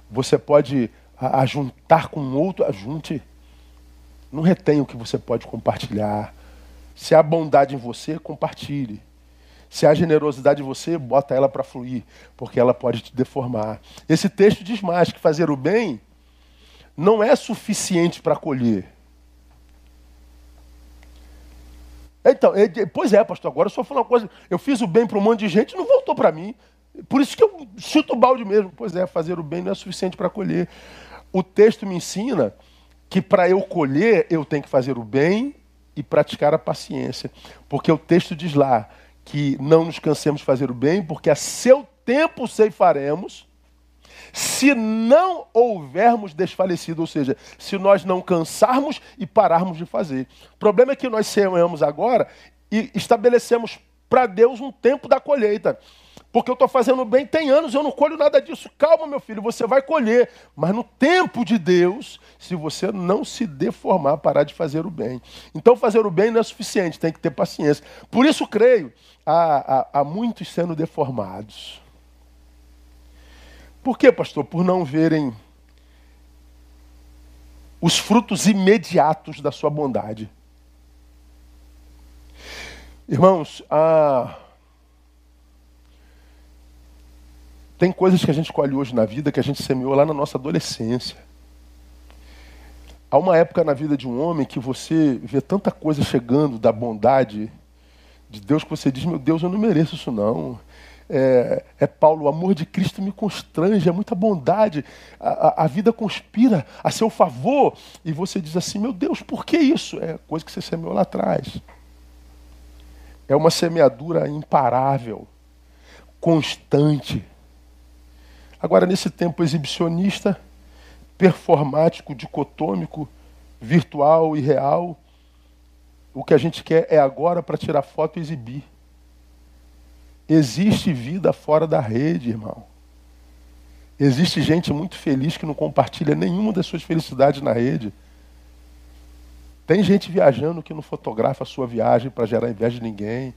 Você pode ajuntar com outro? Ajunte. Não retenha o que você pode compartilhar. Se há bondade em você, compartilhe. Se há generosidade em você, bota ela para fluir, porque ela pode te deformar. Esse texto diz mais que fazer o bem não é suficiente para colher. Então, pois é, pastor, agora eu só falar uma coisa. Eu fiz o bem para um monte de gente e não voltou para mim. Por isso que eu chuto o balde mesmo. Pois é, fazer o bem não é suficiente para colher. O texto me ensina que para eu colher, eu tenho que fazer o bem e praticar a paciência. Porque o texto diz lá que não nos cansemos de fazer o bem, porque a seu tempo ceifaremos se não houvermos desfalecido, ou seja, se nós não cansarmos e pararmos de fazer. O problema é que nós semeamos agora e estabelecemos para Deus um tempo da colheita. Porque eu estou fazendo bem, tem anos, eu não colho nada disso. Calma, meu filho, você vai colher. Mas no tempo de Deus, se você não se deformar, parar de fazer o bem. Então, fazer o bem não é suficiente, tem que ter paciência. Por isso, creio, há, há, há muitos sendo deformados. Por quê, pastor? Por não verem os frutos imediatos da sua bondade. Irmãos, ah, tem coisas que a gente colhe hoje na vida que a gente semeou lá na nossa adolescência. Há uma época na vida de um homem que você vê tanta coisa chegando da bondade de Deus que você diz: Meu Deus, eu não mereço isso não é, é, Paulo, o amor de Cristo me constrange, é muita bondade, a, a, a, vida conspira a seu favor, e você diz assim: meu Deus, por que isso? É coisa que você semeou lá atrás. É uma semeadura imparável, constante. Agora, nesse tempo exibicionista, performático, dicotômico, virtual e real, o que a gente quer é agora para tirar foto e exibir. Existe vida fora da rede, irmão. Existe gente muito feliz que não compartilha nenhuma das suas felicidades na rede. Tem gente viajando que não fotografa a sua viagem para gerar inveja de ninguém.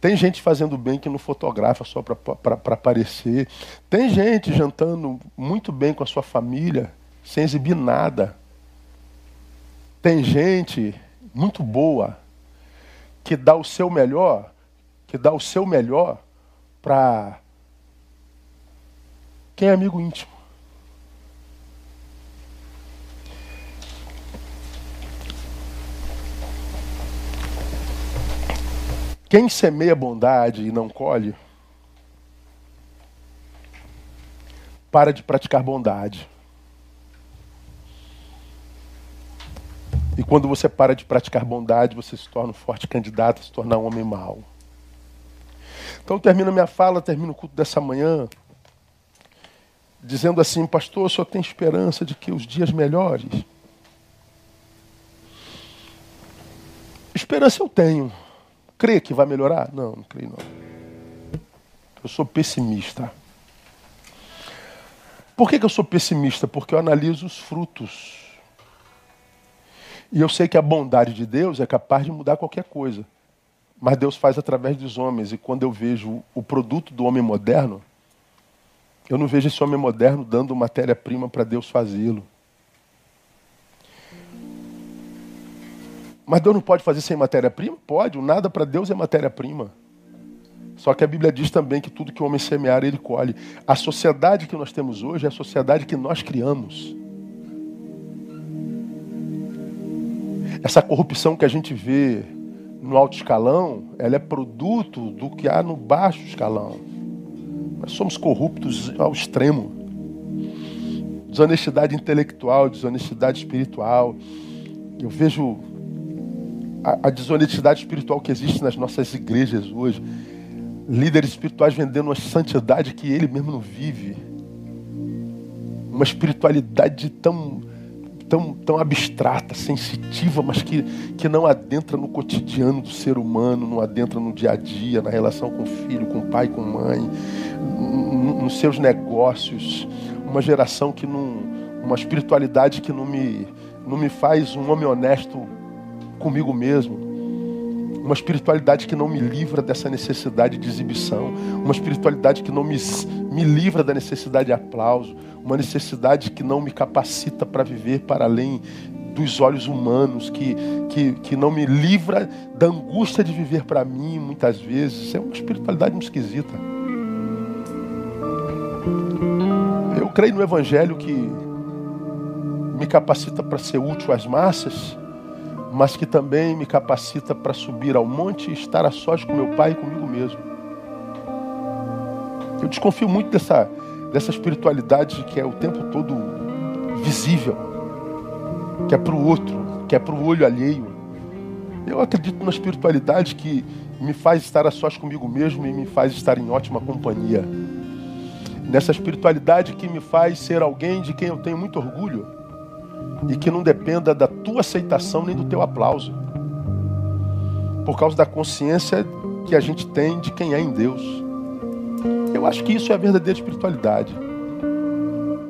Tem gente fazendo bem que não fotografa só para aparecer. Tem gente jantando muito bem com a sua família, sem exibir nada. Tem gente muito boa que dá o seu melhor que dá o seu melhor para quem é amigo íntimo. Quem semeia bondade e não colhe, para de praticar bondade. E quando você para de praticar bondade, você se torna um forte candidato a se tornar um homem mau. Então termino minha fala, termino o culto dessa manhã, dizendo assim, pastor, só tem esperança de que os dias melhores. Esperança eu tenho. crê que vai melhorar? Não, não creio não. Eu sou pessimista. Por que, que eu sou pessimista? Porque eu analiso os frutos. E eu sei que a bondade de Deus é capaz de mudar qualquer coisa. Mas Deus faz através dos homens. E quando eu vejo o produto do homem moderno, eu não vejo esse homem moderno dando matéria-prima para Deus fazê-lo. Mas Deus não pode fazer sem matéria-prima? Pode. O nada para Deus é matéria-prima. Só que a Bíblia diz também que tudo que o homem semear, ele colhe. A sociedade que nós temos hoje é a sociedade que nós criamos. Essa corrupção que a gente vê no alto escalão, ela é produto do que há no baixo escalão. Nós somos corruptos ao extremo. Desonestidade intelectual, desonestidade espiritual. Eu vejo a, a desonestidade espiritual que existe nas nossas igrejas hoje. Líderes espirituais vendendo uma santidade que ele mesmo não vive. Uma espiritualidade tão, tão, tão abstrata, sensitiva, mas que, que não adentra no cotidiano do ser humano, não adentra no dia a dia, na relação com o filho, com o pai, com a mãe, nos seus negócios. Uma geração que não. uma espiritualidade que não me, não me faz um homem honesto comigo mesmo. Uma espiritualidade que não me livra dessa necessidade de exibição. Uma espiritualidade que não me, me livra da necessidade de aplauso. Uma necessidade que não me capacita para viver para além dos olhos humanos, que, que, que não me livra da angústia de viver para mim, muitas vezes. É uma espiritualidade muito esquisita. Eu creio no Evangelho que me capacita para ser útil às massas mas que também me capacita para subir ao monte e estar a sós com meu Pai e comigo mesmo. Eu desconfio muito dessa, dessa espiritualidade que é o tempo todo visível, que é para o outro, que é para o olho alheio. Eu acredito na espiritualidade que me faz estar a sós comigo mesmo e me faz estar em ótima companhia. Nessa espiritualidade que me faz ser alguém de quem eu tenho muito orgulho e que não dependa da tua aceitação nem do teu aplauso. Por causa da consciência que a gente tem de quem é em Deus. Eu acho que isso é a verdadeira espiritualidade.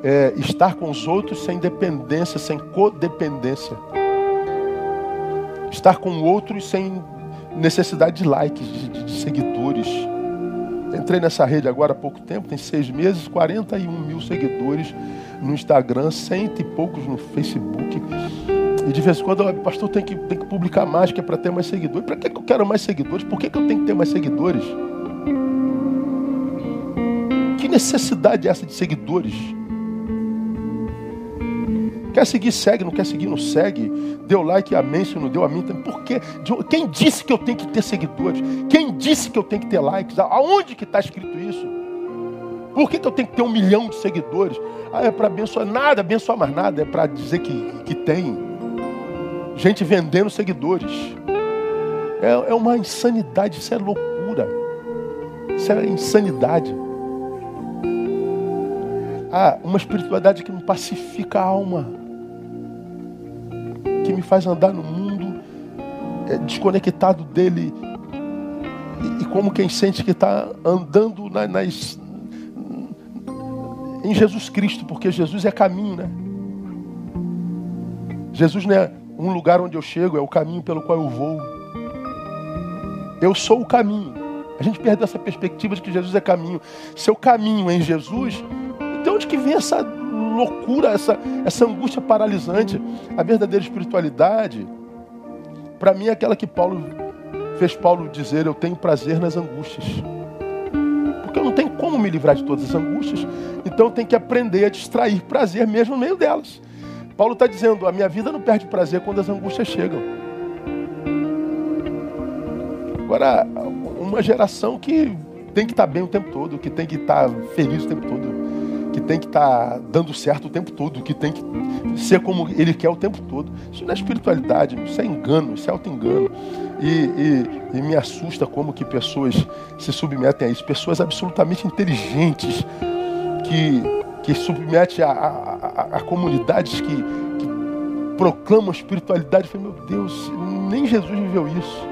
É estar com os outros sem dependência, sem codependência. Estar com outros sem necessidade de likes, de, de seguidores. Entrei nessa rede agora há pouco tempo, tem seis meses, 41 mil seguidores no Instagram, cento e poucos no Facebook. E de vez em quando, o pastor tem que, tem que publicar mais, que é para ter mais seguidores. Para que, que eu quero mais seguidores? Por que, que eu tenho que ter mais seguidores? Que necessidade é essa de seguidores? Quer seguir, segue. Não quer seguir, não segue. Deu like, amém. Se não deu, a mim também. Por quê? Quem disse que eu tenho que ter seguidores? Quem disse que eu tenho que ter likes? Aonde que está escrito isso? Por que, que eu tenho que ter um milhão de seguidores? Ah, é para abençoar nada, abençoar mais nada, é para dizer que, que tem gente vendendo seguidores. É, é uma insanidade, isso é loucura. Isso é insanidade. Ah, uma espiritualidade que não pacifica a alma, que me faz andar no mundo é, desconectado dele e, e, como quem sente que está andando na, nas, em Jesus Cristo, porque Jesus é caminho, né? Jesus não é um lugar onde eu chego, é o caminho pelo qual eu vou. Eu sou o caminho. A gente perde essa perspectiva de que Jesus é caminho. Seu caminho é em Jesus, de onde que vem essa loucura, essa, essa angústia paralisante? A verdadeira espiritualidade, para mim, é aquela que Paulo fez Paulo dizer: Eu tenho prazer nas angústias. Porque eu não tenho como me livrar de todas as angústias. Então eu tenho que aprender a distrair prazer mesmo no meio delas. Paulo está dizendo: a minha vida não perde prazer quando as angústias chegam. Agora, uma geração que tem que estar tá bem o tempo todo, que tem que estar tá feliz o tempo todo, que tem que estar tá dando certo o tempo todo, que tem que ser como ele quer o tempo todo. Isso não é espiritualidade, isso é engano, isso é auto-engano. E, e, e, me assusta como que pessoas se submetem a isso. Pessoas absolutamente inteligentes que, que submetem a, a, a, a comunidades que, que, proclamam espiritualidade. Eu falei, meu Deus, nem Jesus viveu isso.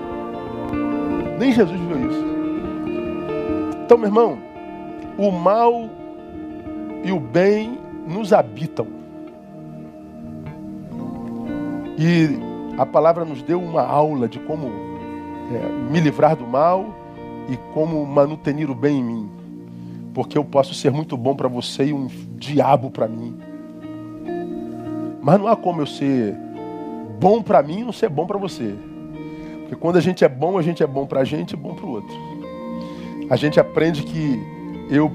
Nem Jesus viveu isso. Então, meu irmão, o mal e o bem nos habitam. E a palavra nos deu uma aula de como é, me livrar do mal e como manutenir o bem em mim. Porque eu posso ser muito bom para você e um diabo para mim. Mas não há como eu ser bom para mim e não ser bom para você. Porque quando a gente é bom, a gente é bom para a gente e bom para o outro. A gente aprende que eu,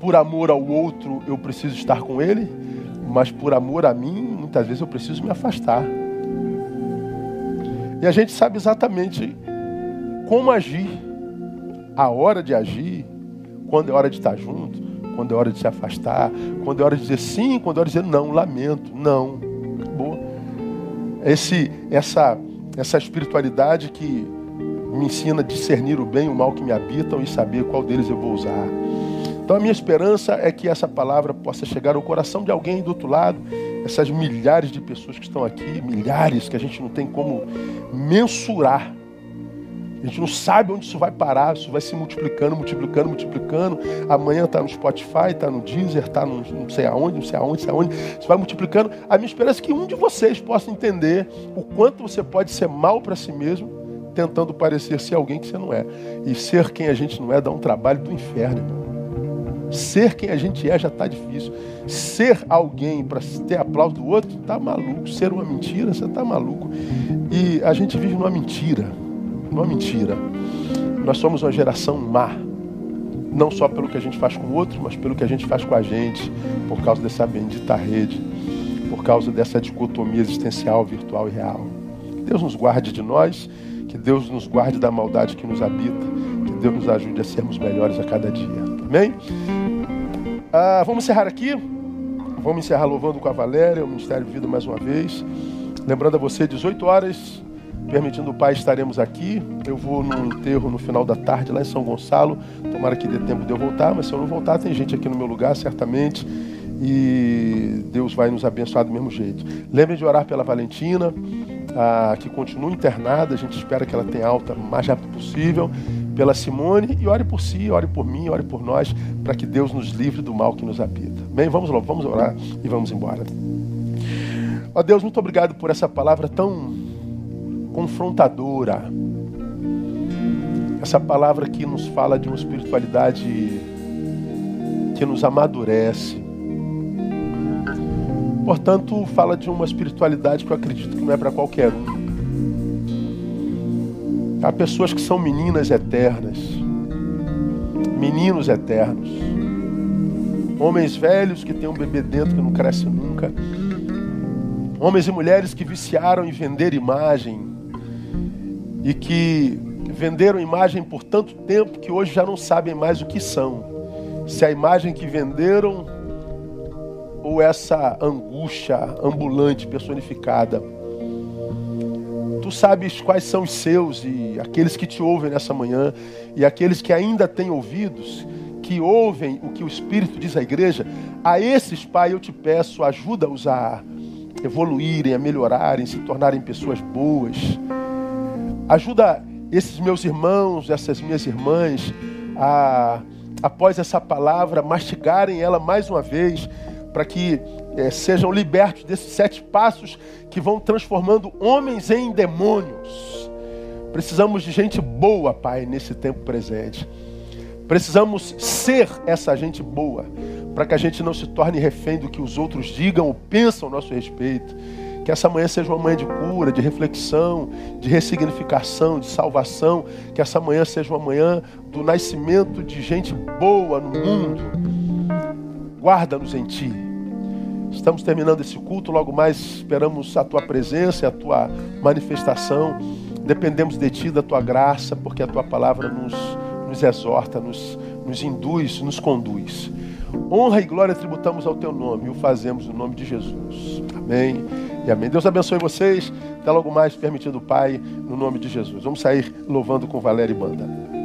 por amor ao outro, eu preciso estar com ele, mas por amor a mim, muitas vezes eu preciso me afastar. E a gente sabe exatamente como agir, a hora de agir, quando é hora de estar junto, quando é hora de se afastar, quando é hora de dizer sim, quando é hora de dizer não, lamento, não, acabou. Esse, essa, essa espiritualidade que me ensina a discernir o bem e o mal que me habitam e saber qual deles eu vou usar. Então a minha esperança é que essa palavra possa chegar ao coração de alguém do outro lado, essas milhares de pessoas que estão aqui, milhares que a gente não tem como mensurar. A gente não sabe onde isso vai parar, isso vai se multiplicando, multiplicando, multiplicando. Amanhã está no Spotify, está no Deezer, está no não sei aonde, não sei aonde, não sei aonde. Isso vai multiplicando. A minha esperança é que um de vocês possa entender o quanto você pode ser mal para si mesmo tentando parecer ser alguém que você não é. E ser quem a gente não é dá um trabalho do inferno, irmão. Ser quem a gente é já está difícil. Ser alguém para ter aplauso do outro, está maluco. Ser uma mentira, você está maluco. E a gente vive numa mentira. Numa mentira. Nós somos uma geração má. Não só pelo que a gente faz com o outro, mas pelo que a gente faz com a gente, por causa dessa bendita rede, por causa dessa dicotomia existencial, virtual e real. Deus nos guarde de nós que Deus nos guarde da maldade que nos habita. Que Deus nos ajude a sermos melhores a cada dia. Amém? Ah, vamos encerrar aqui. Vamos encerrar louvando com a Valéria, o Ministério de Vida mais uma vez. Lembrando a você, 18 horas, permitindo o Pai, estaremos aqui. Eu vou no enterro no final da tarde lá em São Gonçalo. Tomara que dê tempo de eu voltar, mas se eu não voltar, tem gente aqui no meu lugar, certamente. E Deus vai nos abençoar do mesmo jeito. Lembre de orar pela Valentina ah, que continua internada, a gente espera que ela tenha alta o mais rápido possível, pela Simone, e ore por si, ore por mim, ore por nós, para que Deus nos livre do mal que nos habita. Bem, vamos lá, vamos orar e vamos embora. Ó Deus, muito obrigado por essa palavra tão confrontadora. Essa palavra que nos fala de uma espiritualidade que nos amadurece Portanto, fala de uma espiritualidade que eu acredito que não é para qualquer um. Há pessoas que são meninas eternas, meninos eternos, homens velhos que têm um bebê dentro que não cresce nunca, homens e mulheres que viciaram em vender imagem e que venderam imagem por tanto tempo que hoje já não sabem mais o que são. Se a imagem que venderam ou essa angústia ambulante personificada. Tu sabes quais são os seus e aqueles que te ouvem nessa manhã e aqueles que ainda têm ouvidos, que ouvem o que o Espírito diz à igreja. A esses, Pai, eu te peço, ajuda-os a evoluírem, a melhorarem, se tornarem pessoas boas. Ajuda esses meus irmãos, essas minhas irmãs, a, após essa palavra, mastigarem ela mais uma vez para que é, sejam libertos desses sete passos que vão transformando homens em demônios. Precisamos de gente boa, Pai, nesse tempo presente. Precisamos ser essa gente boa, para que a gente não se torne refém do que os outros digam ou pensam a nosso respeito. Que essa manhã seja uma manhã de cura, de reflexão, de ressignificação, de salvação. Que essa manhã seja uma manhã do nascimento de gente boa no mundo. Guarda-nos em Ti Estamos terminando esse culto, logo mais esperamos a tua presença a tua manifestação. Dependemos de ti, da tua graça, porque a tua palavra nos, nos exorta, nos, nos induz, nos conduz. Honra e glória tributamos ao teu nome e o fazemos no nome de Jesus. Amém e amém. Deus abençoe vocês. Até logo mais, permitindo o Pai, no nome de Jesus. Vamos sair louvando com Valéria e Banda.